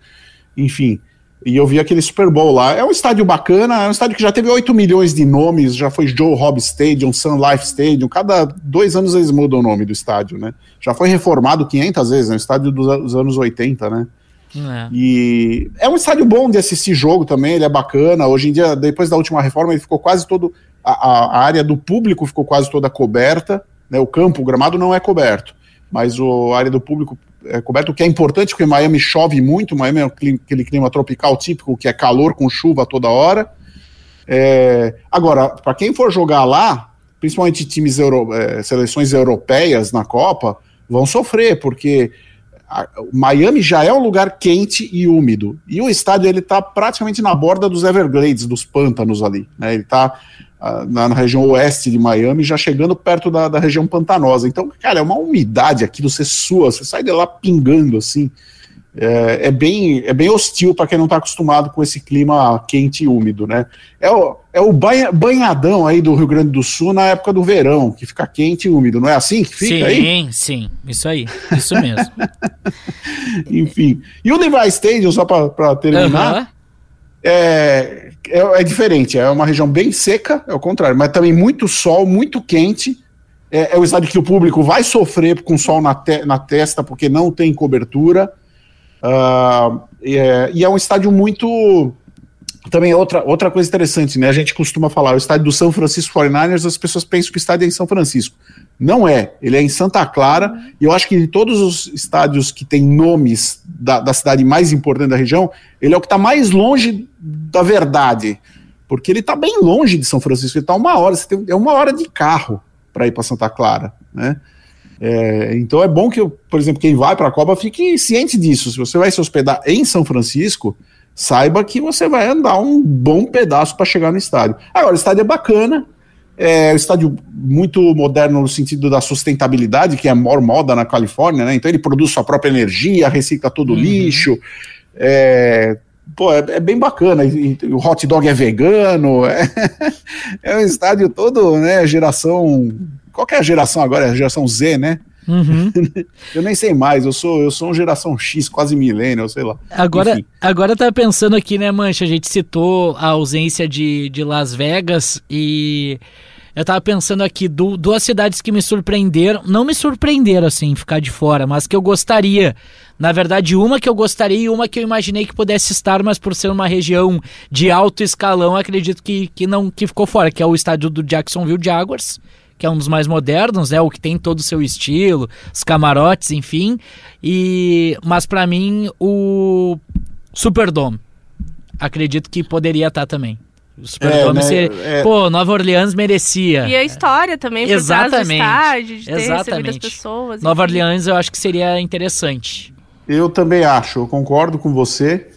Enfim. E eu vi aquele Super Bowl lá. É um estádio bacana, é um estádio que já teve 8 milhões de nomes, já foi Joe Hobb Stadium, Sun Life Stadium. Cada dois anos eles mudam o nome do estádio, né? Já foi reformado 500 vezes, é um estádio dos anos 80, né? É. E é um estádio bom de assistir jogo também, ele é bacana. Hoje em dia, depois da última reforma, ele ficou quase todo a, a, área do público ficou quase toda coberta, né, o campo, o gramado não é coberto, mas o, a área do público é coberto, o que é importante porque Miami chove muito, Miami é aquele clima tropical típico, que é calor com chuva toda hora. É, agora, para quem for jogar lá, principalmente times euro, é, seleções europeias na Copa, vão sofrer, porque a, Miami já é um lugar quente e úmido, e o estádio ele está praticamente na borda dos Everglades, dos pântanos ali, né, ele está na, na, região oeste de Miami, já chegando perto da, da, região pantanosa. Então, cara, é uma umidade aqui, você sua, você sai de lá pingando assim. É, é bem, é bem hostil para quem não está acostumado com esse clima quente e úmido, né? É o, é o banha, banhadão aí do Rio Grande do Sul na época do verão, que fica quente e úmido, não é assim que fica sim, aí? Sim, sim, isso aí, isso mesmo. Enfim, e o Levi Stadium, só para terminar. É, é, é, diferente, é uma região bem seca, é o contrário, mas também muito sol, muito quente. É, é o estádio que o público vai sofrer com sol na, te, na testa porque não tem cobertura. Uh, e é um estádio muito. Também outra, outra coisa interessante, né? A gente costuma falar, o estádio do São Francisco 49ers, as pessoas pensam que o estádio é em São Francisco. Não é, ele é em Santa Clara, e eu acho que de todos os estádios que têm nomes da, da cidade mais importante da região, ele é o que está mais longe da verdade, porque ele está bem longe de São Francisco, ele está uma hora, você tem, é uma hora de carro para ir para Santa Clara, né? É, então é bom que, por exemplo, quem vai para a Copa fique ciente disso. Se você vai se hospedar em São Francisco, saiba que você vai andar um bom pedaço para chegar no estádio. Agora, o estádio é bacana, é um estádio muito moderno no sentido da sustentabilidade, que é a maior moda na Califórnia, né? Então ele produz sua própria energia, recicla todo o uhum. lixo. É, pô, é, é, bem bacana. E, e, o hot dog é vegano. É, é um estádio todo, né? Geração. Qual é a geração agora? É a geração Z, né? Uhum. eu nem sei mais, eu sou eu sou uma geração X, quase milênio, sei lá. Agora, agora tá pensando aqui, né, Mancha? A gente citou a ausência de, de Las Vegas e eu tava pensando aqui, do, duas cidades que me surpreenderam, não me surpreenderam assim, ficar de fora, mas que eu gostaria. Na verdade, uma que eu gostaria e uma que eu imaginei que pudesse estar, mas por ser uma região de alto escalão, acredito que, que não que ficou fora, que é o estádio do Jacksonville Jaguars que é um dos mais modernos, né? O que tem todo o seu estilo, os camarotes, enfim. E mas para mim o Superdome, acredito que poderia estar tá também. O Superdome é, né? seria, é... pô, Nova Orleans merecia. E a história também, exatamente, estádio, de ter exatamente. pessoas. Nova Orleans eu acho que seria interessante. Eu também acho, eu concordo com você.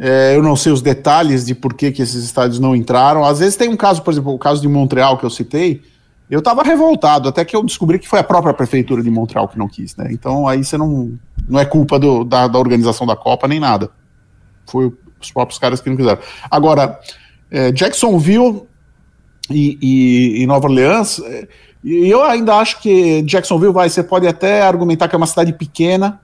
É, eu não sei os detalhes de por que, que esses estádios não entraram. Às vezes tem um caso, por exemplo, o caso de Montreal que eu citei, eu estava revoltado, até que eu descobri que foi a própria prefeitura de Montreal que não quis, né? Então aí você não. Não é culpa do, da, da, organização da Copa nem nada. Foi os próprios caras que não quiseram. Agora, é, Jacksonville e, e, e, Nova Orleans, é, eu ainda acho que Jacksonville vai, você pode até argumentar que é uma cidade pequena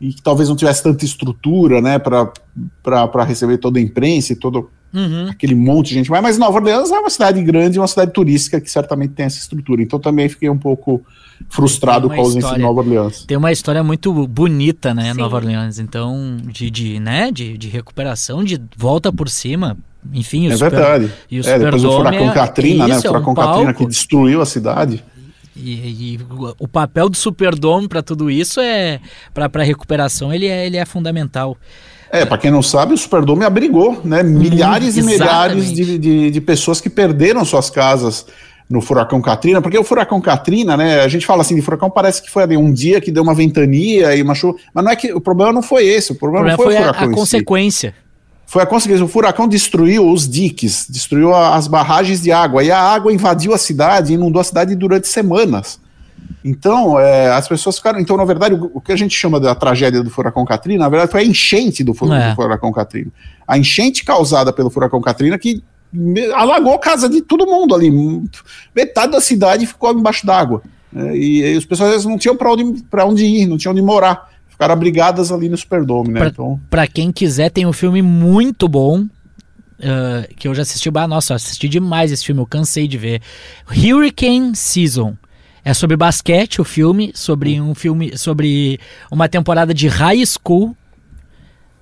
e que talvez não tivesse tanta estrutura, né, para receber toda a imprensa e todo uhum. aquele monte de gente. Mas, mas Nova Orleans é uma cidade grande, uma cidade turística que certamente tem essa estrutura. Então também fiquei um pouco frustrado com a ausência de Nova Orleans. Tem uma história muito bonita, né, Sim. Nova Orleans. Então, de, de, né, de, de recuperação, de volta por cima. Enfim, o é super, verdade. E o é, depois o furacão é, Katrina, né? O furacão é um Katrina que destruiu a cidade. E, e, o papel do Superdome para tudo isso é para a recuperação ele é, ele é fundamental. É, para quem não sabe, o Superdome abrigou né, milhares hum, e milhares de, de, de, pessoas que perderam suas casas no furacão Katrina, porque o furacão Katrina, né, a gente fala assim de furacão, parece que foi ali um dia que deu uma ventania e uma chuva, mas não é que o problema não foi esse, o problema, o problema não foi, foi o furacão a, a consequência. Si. Foi a consequência, o furacão destruiu os diques, destruiu as barragens de água, e a água invadiu a cidade, inundou a cidade durante semanas. Então, é, as pessoas ficaram. Então, na verdade, o, o, que a gente chama da tragédia do furacão Katrina, na verdade, foi a enchente do, é. do furacão Katrina. A enchente causada pelo furacão Katrina que alagou a casa de todo mundo ali. Metade da cidade ficou embaixo d'água. É, e, e, os pessoas não tinham para onde, onde ir, não tinham onde morar. Ficaram abrigadas ali no Superdome, né? Pra, então... pra quem quiser, tem um filme muito bom. Uh, que eu já assisti, ah, nossa, assisti demais esse filme, eu cansei de ver. Hurricane Season. É sobre basquete o filme, sobre um filme, sobre uma temporada de high school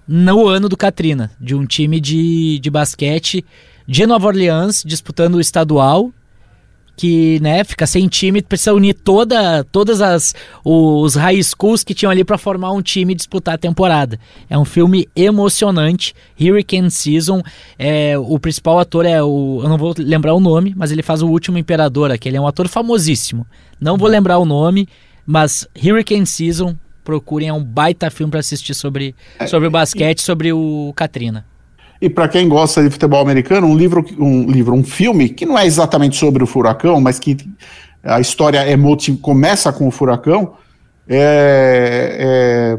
no ano do Katrina, de um time de, de basquete de Nova Orleans disputando o estadual que né, fica sem time, precisa unir toda, todas as os high schools que tinham ali para formar um time e disputar a temporada. É um filme emocionante, Hurricane Season. É, o principal ator é o, eu não vou lembrar o nome, mas ele faz o último imperador aqui. Ele é um ator famosíssimo. Não vou lembrar o nome, mas Hurricane Season, procurem, é um baita filme para assistir sobre sobre o basquete, sobre o Katrina. E para quem gosta de futebol americano, um livro, um livro, um filme que não é exatamente sobre o furacão, mas que a história é começa com o furacão. É, é,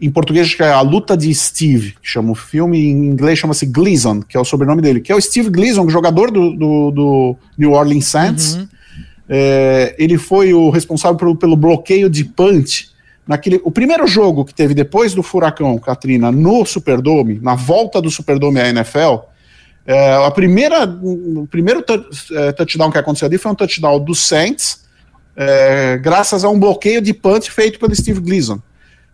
em português é a luta de Steve, que chama o filme, em inglês chama-se Gleason, que é o sobrenome dele, que é o Steve Gleason, jogador do, do, do New Orleans Saints. Uhum. É, ele foi o responsável pelo, pelo bloqueio de punch naquele o primeiro jogo que teve depois do furacão Katrina no Superdome, na volta do Superdome à NFL, é, a primeira, o primeiro é, touchdown que aconteceu ali foi um touchdown do Saints, é, graças a um bloqueio de punch feito pelo Steve Gleason,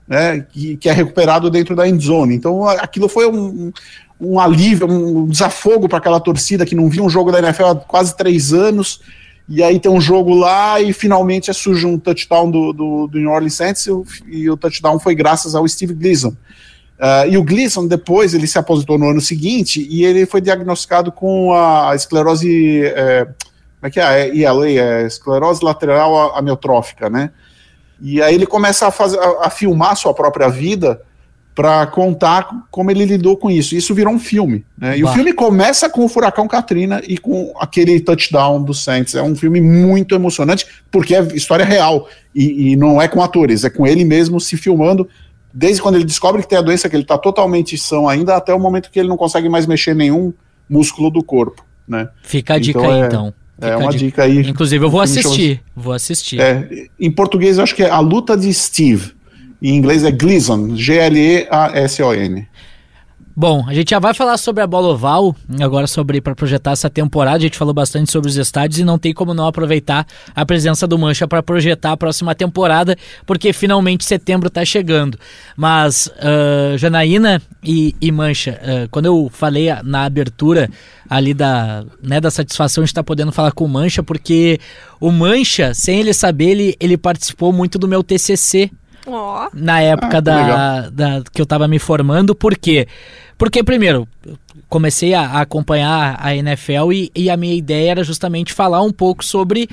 né, que, que, é recuperado dentro da endzone. Então aquilo foi um, um alívio, um desafogo para aquela torcida que não via um jogo da NFL há quase três anos e aí tem um jogo lá e finalmente surge um touchdown do, do, do New Orleans Saints e o, e o touchdown foi graças ao Steve Gleason. Uh, e o Gleason depois ele se aposentou no ano seguinte e ele foi diagnosticado com a esclerose, é, como é que é? é ILA, é esclerose lateral amiotrófica, né? E aí ele começa a, fazer, a, a filmar a sua própria vida para contar como ele lidou com isso. Isso virou um filme. Né? E bah. o filme começa com o Furacão Katrina e com aquele touchdown do Saints. É um filme muito emocionante, porque é história real. E, e, não é com atores, é com ele mesmo se filmando. Desde quando ele descobre que tem a doença, que ele está totalmente são ainda, até o momento que ele não consegue mais mexer nenhum músculo do corpo. Né? Fica a dica então, aí, é, então. É Fica uma dica. aí. Inclusive, eu vou assistir. Vou assistir. É, em português, eu acho que é A Luta de Steve. Em inglês é Gleason, G-L-E-A-S-O-N. Bom, a gente já vai falar sobre a bola oval, agora sobre para projetar essa temporada. A gente falou bastante sobre os estádios e não tem como não aproveitar a presença do Mancha para projetar a próxima temporada, porque finalmente setembro está chegando. Mas, uh, Janaína e, e Mancha, uh, quando eu falei na abertura ali da, né, da satisfação de estar podendo falar com o Mancha, porque o Mancha, sem ele saber, ele, ele participou muito do meu TCC Oh. Na época ah, da, da, que eu tava me formando, por quê? Porque, primeiro, comecei a, a acompanhar a NFL e, e, a minha ideia era justamente falar um pouco sobre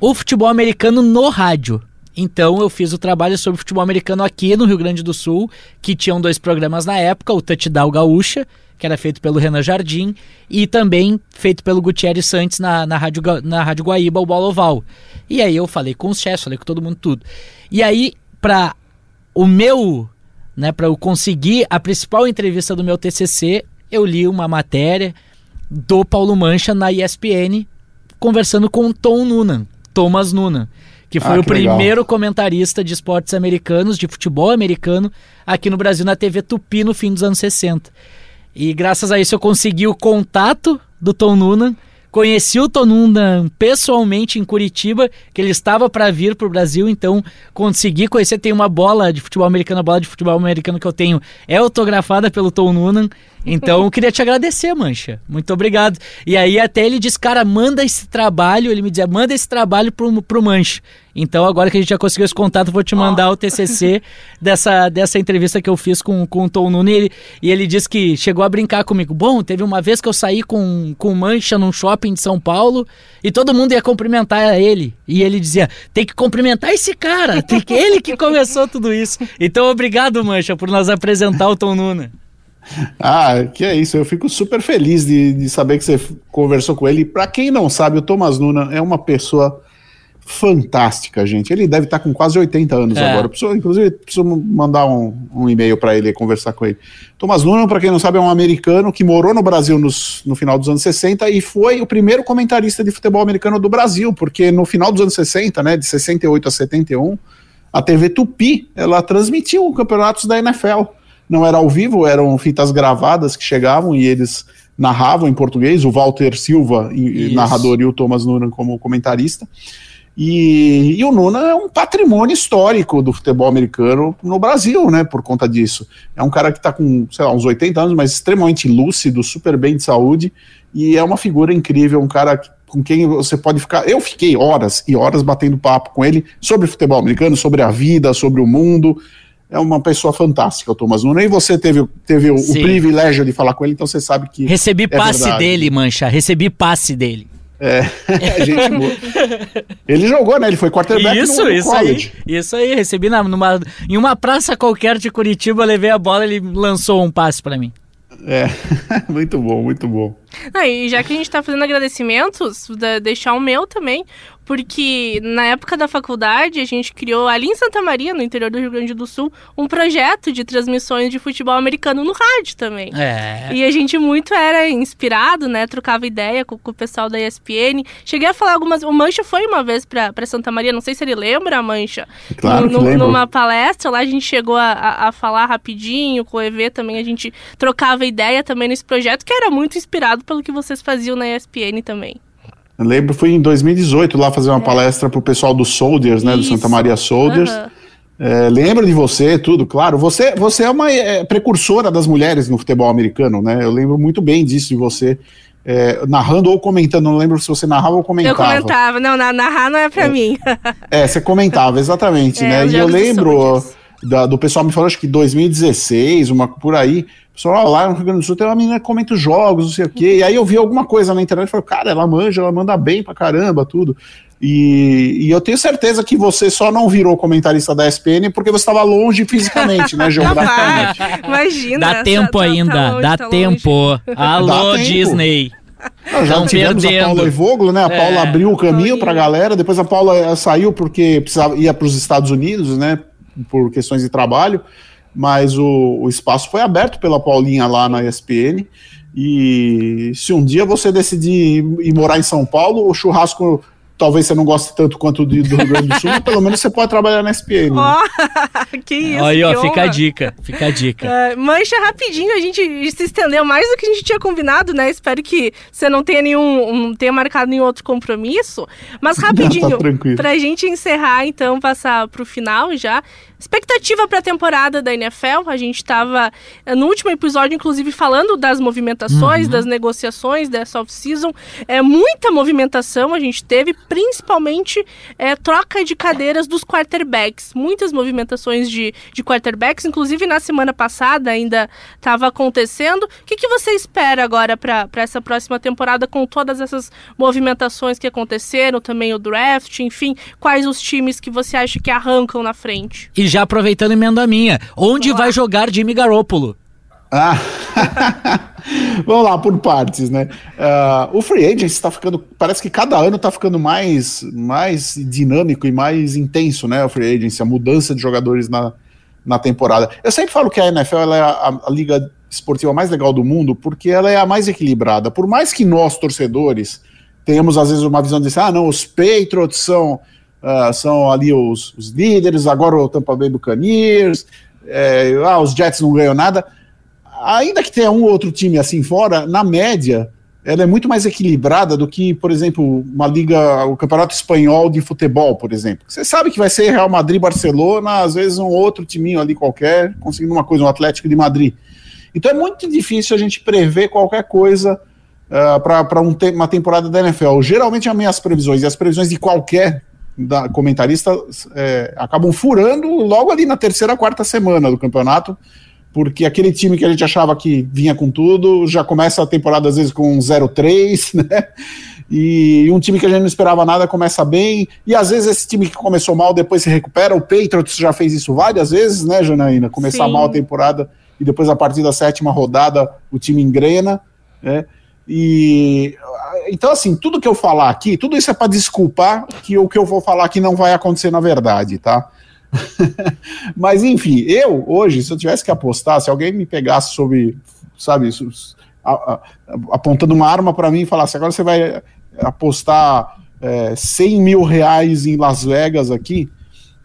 o futebol americano no rádio. Então eu fiz o trabalho sobre futebol americano aqui no Rio Grande do Sul, que tinham dois programas na época, o Touchdown Gaúcha, que era feito pelo Renan Jardim, e também feito pelo Gutierrez Santos na, na, Rádio, na Rádio Guaíba, o Bola Oval. E aí eu falei com os chefes, falei com todo mundo tudo. E aí para o meu, né, para eu conseguir a principal entrevista do meu TCC, eu li uma matéria do Paulo Mancha na ESPN conversando com o Tom Noonan, Thomas Nuna, que foi ah, que o primeiro legal. comentarista de esportes americanos, de futebol americano, aqui no Brasil na TV Tupi no fim dos anos 60. E graças a isso eu consegui o contato do Tom Noonan Conheci o Tonunda pessoalmente em Curitiba, que ele estava para vir para o Brasil, então consegui conhecer. Tem uma bola de futebol americano, a bola de futebol americano que eu tenho é autografada pelo Tom Noonan. Então eu queria te agradecer, Mancha. Muito obrigado. E aí até ele disse, cara, manda esse trabalho, ele me dizia, manda esse trabalho pro, pro Mancha. Então, agora que a gente já conseguiu esse contato, vou te mandar oh. o TCC dessa, dessa entrevista que eu fiz com, com o Tom Nuno. E ele, e ele disse que chegou a brincar comigo. Bom, teve uma vez que eu saí com, com mancha num shopping de São Paulo e todo mundo ia cumprimentar ele. E ele dizia: tem que cumprimentar esse cara, tem que ele que começou tudo isso. Então, obrigado, Mancha, por nos apresentar o Tom Nuno. Ah, que é isso. Eu fico super feliz de, de saber que você conversou com ele. Para quem não sabe, o Thomas Nuna é uma pessoa fantástica, gente. Ele deve estar com quase 80 anos é. agora. Preciso, inclusive, preciso mandar um, um e-mail para ele conversar com ele. Thomas Noonan, para quem não sabe, é um americano que morou no Brasil nos, no final dos anos 60 e foi o primeiro comentarista de futebol americano do Brasil, porque no final dos anos 60, né, de 68 a 71, a TV Tupi, ela transmitiu campeonatos da NFL. Não era ao vivo, eram fitas gravadas que chegavam e eles narravam em português, o Walter Silva, narrador, e o Thomas Noonan como comentarista. E, e, o Nuna é um patrimônio histórico do futebol americano no Brasil, né? Por conta disso. É um cara que está com, sei lá, uns 80 anos, mas extremamente lúcido, super bem de saúde, e é uma figura incrível, um cara com quem você pode ficar. Eu fiquei horas e horas batendo papo com ele sobre futebol americano, sobre a vida, sobre o mundo. É uma pessoa fantástica, o Thomas Nuna. E você teve, teve o, o, privilégio de falar com ele, então você sabe que. Recebi é passe verdade. dele, Mancha. Recebi passe dele. É, gente boa. Ele jogou, né? Ele foi quarterback isso, no, no isso college. Aí, isso aí, recebi na, numa, em uma praça qualquer de Curitiba, levei a bola e ele lançou um passe para mim. É, muito bom, muito bom. Ah, e já que a gente tá fazendo agradecimentos, deixar o meu também porque na época da faculdade a gente criou ali em Santa Maria, no interior do Rio Grande do Sul, um projeto de transmissões de futebol americano no rádio também. É. E a gente muito era inspirado, né? Trocava ideia com, com o pessoal da ESPN. Cheguei a falar algumas. O Mancha foi uma vez para Santa Maria, não sei se ele lembra, a Mancha. Claro, no, que Numa palestra lá a gente chegou a, a, a falar rapidinho, com o EV também a gente trocava ideia também nesse projeto, que era muito inspirado pelo que vocês faziam na ESPN também. Eu lembro, fui em 2018 lá fazer uma é. palestra pro pessoal do Soldiers, né, Isso. do Santa Maria Soldiers. Uhum. É, lembro de você, tudo, claro. Você, você é uma é, precursora das mulheres no futebol americano, né? Eu lembro muito bem disso de você. É, narrando ou comentando, não lembro se você narrava ou comentava. Eu comentava, não, narrar não é pra é, mim. é, você comentava, exatamente, é, né? E eu lembro da, do pessoal me falou, acho que 2016, uma por aí, pessoal, lá no Rio Grande do Sul tem uma menina que comenta os jogos, não sei o quê. E aí eu vi alguma coisa na internet e falei, cara, ela manja, ela manda bem pra caramba, tudo. E, e, eu tenho certeza que você só não virou comentarista da SPN porque você estava longe fisicamente, né, geograficamente. Imagina. Dá tempo tá, ainda, tá longe, dá tá tempo. Alô, dá tempo. Disney. Nós já tivemos perdendo. a Paula Ivoglo, né? A é. Paula abriu o caminho para a galera, depois a Paula saiu porque precisava, ia para os Estados Unidos, né? Por questões de trabalho mas o, o espaço foi aberto pela Paulinha lá na ESPN. E se um dia você decidir ir morar em São Paulo, o churrasco talvez você não goste tanto quanto do, do Rio Grande do Sul, mas pelo menos você pode trabalhar na SPN. Né? Oh, que isso, Aí, ó, fica a dica, fica a dica. Uh, mancha rapidinho, a gente se estendeu mais do que a gente tinha combinado, né? Espero que você não tenha nenhum, um, tenha marcado nenhum outro compromisso. Mas rapidinho, tá pra gente encerrar, então, passar pro final já. Expectativa para a temporada da NFL, a gente estava eh, no último episódio, inclusive, falando das movimentações, uhum. das negociações dessa off-season. É, muita movimentação a gente teve, principalmente é, troca de cadeiras dos quarterbacks. Muitas movimentações de, de quarterbacks, inclusive na semana passada ainda estava acontecendo. O que, que você espera agora para essa próxima temporada com todas essas movimentações que aconteceram, também o draft, enfim, quais os times que você acha que arrancam na frente? E já aproveitando emenda minha, onde Olá. vai jogar Jimmy Garoppolo? Ah, vamos lá por partes, né? Uh, o free agent está ficando, parece que cada ano está ficando mais, mais dinâmico e mais intenso, né? O free agent, a mudança de jogadores na, na temporada. Eu sempre falo que a NFL é a, a liga esportiva mais legal do mundo porque ela é a mais equilibrada. Por mais que nós torcedores tenhamos às vezes uma visão de ah, não, os Patriots são, uh, são ali os, os, líderes, agora o Tampa Bay Buccaneers, é, ah, os Jets não ganham nada. Ainda que tenha um ou outro time assim fora, na média, ela é muito mais equilibrada do que, por exemplo, uma liga, o campeonato espanhol de futebol, por exemplo. Você sabe que vai ser Real Madrid, Barcelona, às vezes um outro timinho ali qualquer, conseguindo uma coisa, um Atlético de Madrid. Então é muito difícil a gente prever qualquer coisa uh, para um te uma temporada da NFL. Geralmente as minhas previsões e as previsões de qualquer da, comentarista é, acabam furando logo ali na terceira, quarta semana do campeonato, porque aquele time que a gente achava que vinha com tudo já começa a temporada às vezes com 0-3, né? E um time que a gente não esperava nada começa bem, e às vezes esse time que começou mal depois se recupera. O Patriots já fez isso várias vezes, né, Janaína? Começar Sim. mal a temporada e depois a partir da sétima rodada o time engrena, né? E então, assim, tudo que eu falar aqui, tudo isso é para desculpar que o que eu vou falar aqui não vai acontecer na verdade, tá? Mas enfim, eu hoje, se eu tivesse que apostar, se alguém me pegasse sobre, sabe, apontando uma arma para mim e falasse, agora você vai apostar é, 100 mil reais em Las Vegas aqui,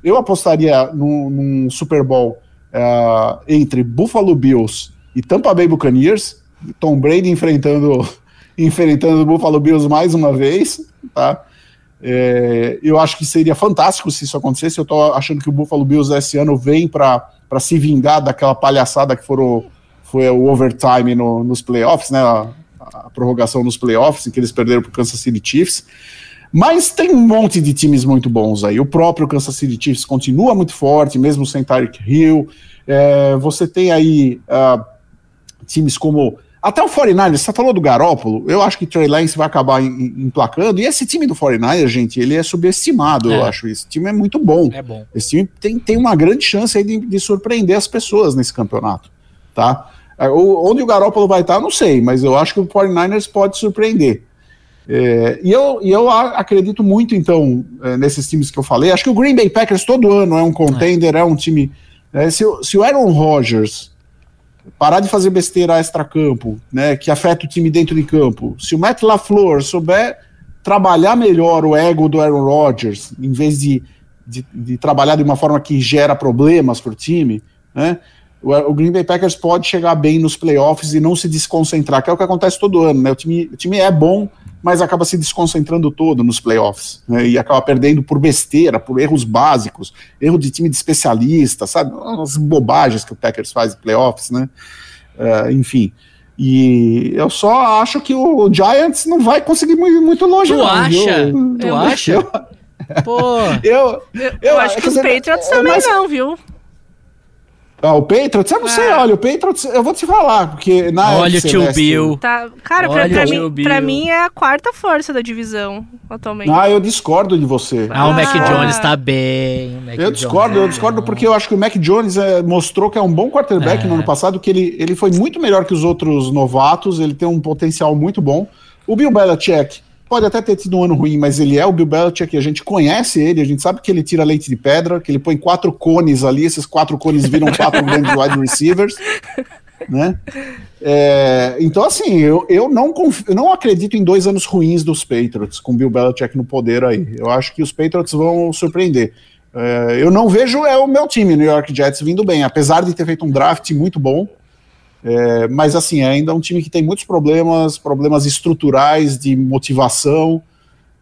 eu apostaria num, num Super Bowl é, entre Buffalo Bills e Tampa Bay Buccaneers, Tom Brady enfrentando enfrentando o Buffalo Bills mais uma vez, tá? É, eu acho que seria fantástico se isso acontecesse. Eu tô achando que o Buffalo Bills esse ano vem para se vingar daquela palhaçada que foram, foi o overtime no, nos playoffs, né? A, a, prorrogação nos playoffs, em que eles perderam para o Kansas City Chiefs. Mas tem um monte de times muito bons aí. O próprio Kansas City Chiefs continua muito forte, mesmo sem Tyreek Hill. É, você tem aí uh, times como até o 49ers, você falou do Garópolo, eu acho que Trey Lance vai acabar emplacando, e esse time do 49ers, gente, ele é subestimado, é. eu acho. Esse time é muito bom. É bom. Esse time tem, tem uma grande chance aí de, de surpreender as pessoas nesse campeonato, tá? É, onde o Garópolo vai estar, não sei, mas eu acho que o 49ers pode surpreender. É, e, eu, e eu acredito muito, então, é, nesses times que eu falei. Acho que o Green Bay Packers todo ano é um contender, é, é um time. É, se, se o Aaron Rodgers parar de fazer besteira extra-campo, né, que afeta o time dentro de campo. Se o Matt LaFleur souber trabalhar melhor o ego do Aaron Rodgers, em vez de, de, de trabalhar de uma forma que gera problemas para o time, né, o, Green Bay Packers pode chegar bem nos playoffs e não se desconcentrar, que é o que acontece todo ano, né? O time, o time é bom, mas acaba se desconcentrando todo nos playoffs, né? E acaba perdendo por besteira, por erros básicos, erro de time de especialista, sabe? As bobagens que o Packers faz em playoffs, né? Uh, enfim. E eu só acho que o Giants não vai conseguir muito, muito longe, tu não. Acha? Eu, tu eu, acha? Eu, Pô. Eu, eu, eu acho que os Patriots também mas, não, viu? Ah, o Patriots? Eu não sei, ah. olha, o Patriots, eu vou te falar, porque na Olha o tio Bill. Tá, cara, pra, pra, mim, pra, mim, é a quarta força da divisão, atualmente. Ah, eu discordo de você. Ah, o Mac ah. Jones tá bem. eu discordo, eu discordo porque eu acho que o Mac Jones é, mostrou que é um bom quarterback é. no ano passado, que ele, ele foi muito melhor que os outros novatos, ele tem um potencial muito bom. O Bill Belichick Pode até ter tido um ano ruim, mas ele é o Bill Belichick, a gente conhece ele, a gente sabe que ele tira leite de pedra, que ele põe quatro cones ali, esses quatro cones viram quatro grandes wide receivers, né? É, então, assim, eu, eu, não eu não acredito em dois anos ruins dos Patriots, com Bill Belichick no poder aí. Eu acho que os Patriots vão surpreender. É, eu não vejo é o meu time, New York Jets, vindo bem, apesar de ter feito um draft muito bom, é, mas assim, ainda é um time que tem muitos problemas, problemas estruturais de motivação.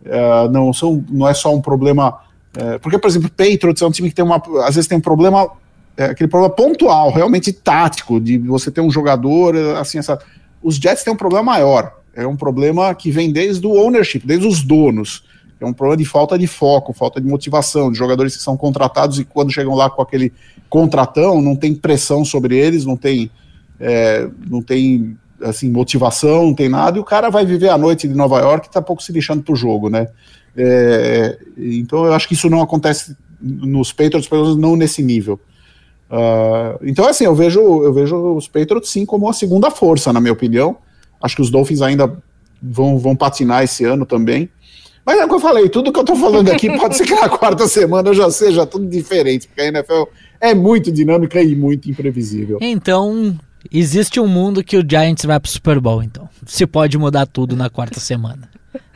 É, não, são, não é só um problema. É, porque, por exemplo, o Patriots é um time que tem uma. Às vezes tem um problema, é, aquele problema pontual, realmente tático, de você ter um jogador, assim, essa. Os Jets têm um problema maior. É um problema que vem desde o ownership, desde os donos. É um problema de falta de foco, falta de motivação, de jogadores que são contratados e quando chegam lá com aquele contratão, não tem pressão sobre eles, não tem é, não tem assim motivação, não tem nada, e o cara vai viver a noite de Nova York e tá pouco se deixando pro jogo, né? É, então eu acho que isso não acontece nos Patriots, pelo menos não nesse nível. Uh, então assim, eu vejo, eu vejo os Patriots sim como a segunda força, na minha opinião. Acho que os Dolphins ainda vão, vão patinar esse ano também. Mas é o que eu falei, tudo que eu tô falando aqui pode ser que na quarta semana já seja tudo diferente, porque a NFL é muito dinâmica e muito imprevisível. Então, existe um mundo que o Giants vai pro Super Bowl, então. Se pode mudar tudo na quarta semana.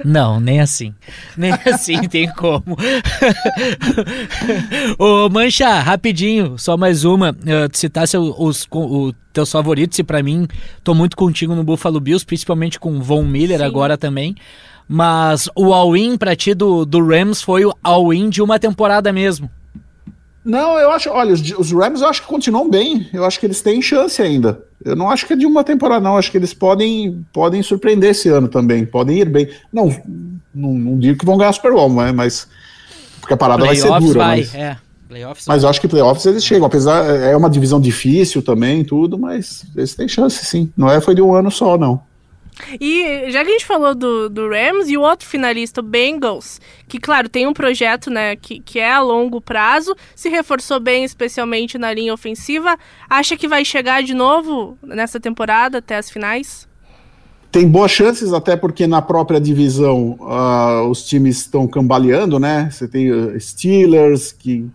Não, nem assim. Nem assim tem como. Ô, Mancha, rapidinho, só mais uma. Uh, citasse os, os, teus favoritos, e para mim, tô muito contigo no Buffalo Bills, principalmente com Von Miller Sim. agora também. Mas o all-in pra ti do, do Rams foi o all-in de uma temporada mesmo. Não, eu acho, olha, os, os, Rams eu acho que continuam bem. Eu acho que eles têm chance ainda. Eu não acho que é de uma temporada, não. Eu acho que eles podem, podem surpreender esse ano também. Podem ir bem. Não, não, não digo que vão ganhar Super Bowl, mas, mas porque a parada vai ser dura. Vai, mas, é. Playoffs mas eu acho que playoffs eles chegam, apesar é uma divisão difícil também, tudo, mas eles têm chance sim. Não é foi de um ano só, não. E já que a gente falou do, do Rams e o outro finalista, o Bengals, que, claro, tem um projeto né, que, que é a longo prazo, se reforçou bem, especialmente na linha ofensiva. Acha que vai chegar de novo nessa temporada até as finais? Tem boas chances, até porque na própria divisão uh, os times estão cambaleando, né? Você tem uh, Steelers, que,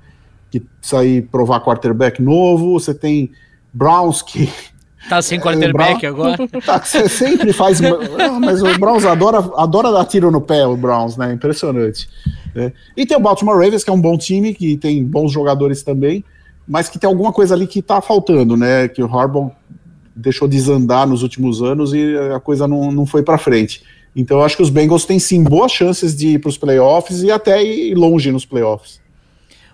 que sair provar quarterback novo, você tem Browns, que Tá sem quarterback agora? Tá, você sempre faz. não, mas o Browns adora, adora dar tiro no pé, o Browns, né? Impressionante. É. E tem o Baltimore Ravens, que é um bom time, que tem bons jogadores também, mas que tem alguma coisa ali que tá faltando, né? Que o Harbaugh deixou desandar nos últimos anos e a coisa não, não foi para frente. Então eu acho que os Bengals têm sim boas chances de ir para os playoffs e até ir longe nos playoffs.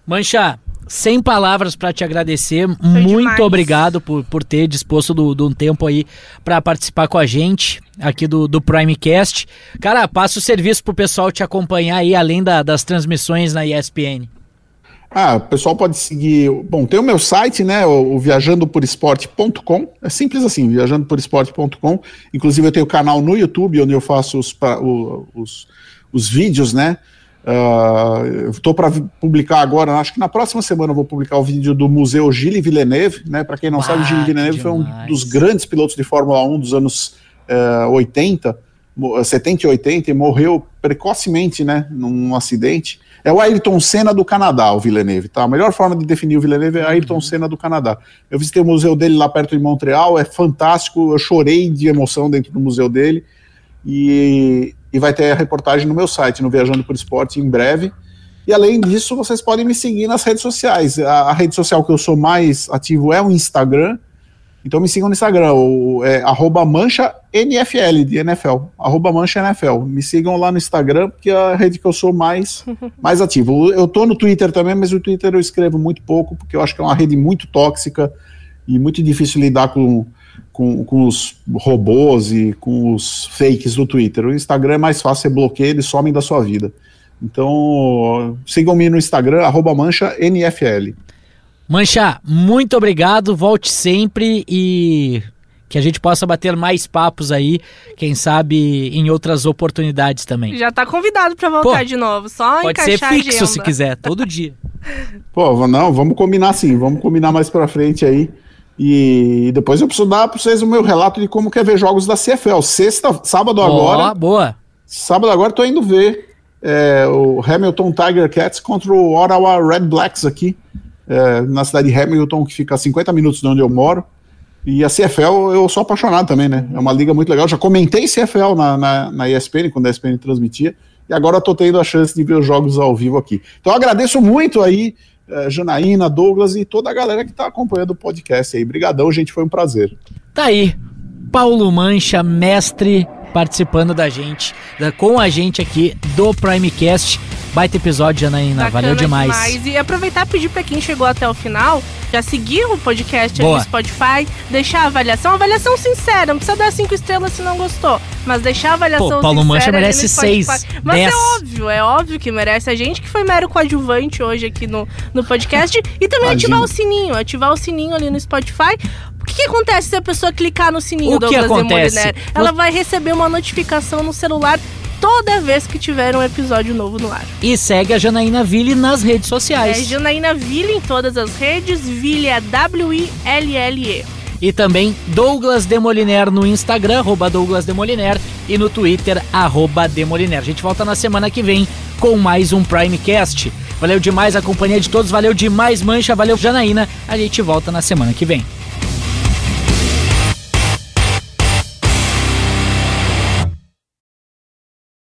Mancha, sem palavras para te agradecer. Foi Muito demais. obrigado por, por ter disposto do, do um tempo aí para participar com a gente aqui do, do Primecast. Cara, passa o serviço pro pessoal te acompanhar aí, além da, das transmissões na ESPN. Ah, o pessoal pode seguir. Bom, tem o meu site, né? O, o viajandoporesporte.com. É simples assim, viajandoporesporte.com. Inclusive, eu tenho canal no YouTube onde eu faço os, os, os vídeos, né? Uh, Estou para publicar agora, acho que na próxima semana eu vou publicar o vídeo do Museu Gilles Villeneuve, né? Para quem não ah, sabe, Gilles Villeneuve demais. foi um dos grandes pilotos de Fórmula 1 dos anos uh, 80, 70 e 80, e morreu precocemente, né? Num acidente. É o Ayrton Senna do Canadá, o Villeneuve, tá? A melhor forma de definir o Villeneuve é Ayrton uhum. Senna do Canadá. Eu visitei o museu dele lá perto de Montreal, é fantástico, eu chorei de emoção dentro do museu dele. E e vai ter a reportagem no meu site, no Viajando por Esporte, em breve. E além disso, vocês podem me seguir nas redes sociais. A, a rede social que eu sou mais ativo é o Instagram. Então me sigam no Instagram, o, é, arroba mancha NFL de NFL, arroba mancha NFL. Me sigam lá no Instagram, porque é a rede que eu sou mais, mais ativo. Eu tô no Twitter também, mas o Twitter eu escrevo muito pouco, porque eu acho que é uma rede muito tóxica e muito difícil lidar com, com, com os robôs e com os fakes do Twitter. O Instagram é mais fácil, você bloqueia, eles somem da sua vida. Então, sigam-me no Instagram, arroba mancha NFL. Mancha, muito obrigado, volte sempre e que a gente possa bater mais papos aí, quem sabe em outras oportunidades também. Já tá convidado para voltar Pô, de novo, só pode ser fixo se quiser, todo dia. Pô, não, vamos combinar sim, vamos combinar mais para frente aí. E depois eu preciso dar para vocês o meu relato de como quer ver jogos da CFL. Sexta, sábado agora. boa. Sábado agora tô indo ver é, o Hamilton Tiger Cats contra o Ottawa Red Blacks aqui, é, na cidade de Hamilton, que fica a 50 minutos de onde eu moro. E a CFL eu sou apaixonado também, né? É uma liga muito legal. Já comentei CFL na, na, na ESPN, quando a ESPN transmitia. E agora estou tendo a chance de ver os jogos ao vivo aqui. Então agradeço muito aí é, Janaína, Douglas e toda a galera que está acompanhando o podcast aí. Brigadão, gente, foi um prazer. Tá aí, Paulo Mancha, mestre, participando da gente, da, com a gente aqui do Primecast. Baita episódio, Janaína. Bacana Valeu demais. demais. E aproveitar e pedir para quem chegou até o final, já seguir o podcast no Spotify, deixar a avaliação. Avaliação sincera, não precisa dar cinco estrelas se não gostou. Mas deixar a avaliação Pô, Paulo Mancha merece seis. Mas dez. é óbvio, é óbvio que merece. A gente que foi mero coadjuvante hoje aqui no, no podcast. E também Imagina. ativar o sininho. Ativar o sininho ali no Spotify. O que, que, acontece se a pessoa clicar no sininho o do Douglas acontece? Ela vai receber uma notificação no celular toda vez que tiver um episódio novo no ar. E segue a Janaína Ville nas redes sociais. É Janaína Ville em todas as redes, Ville é W-I-L-L-E. E também Douglas Demoliner no Instagram, arroba Douglas Demoliner, e no Twitter, arroba Demoliner. A gente volta na semana que vem com mais um Primecast. Valeu demais a companhia de todos, valeu demais Mancha, valeu Janaína. A gente volta na semana que vem.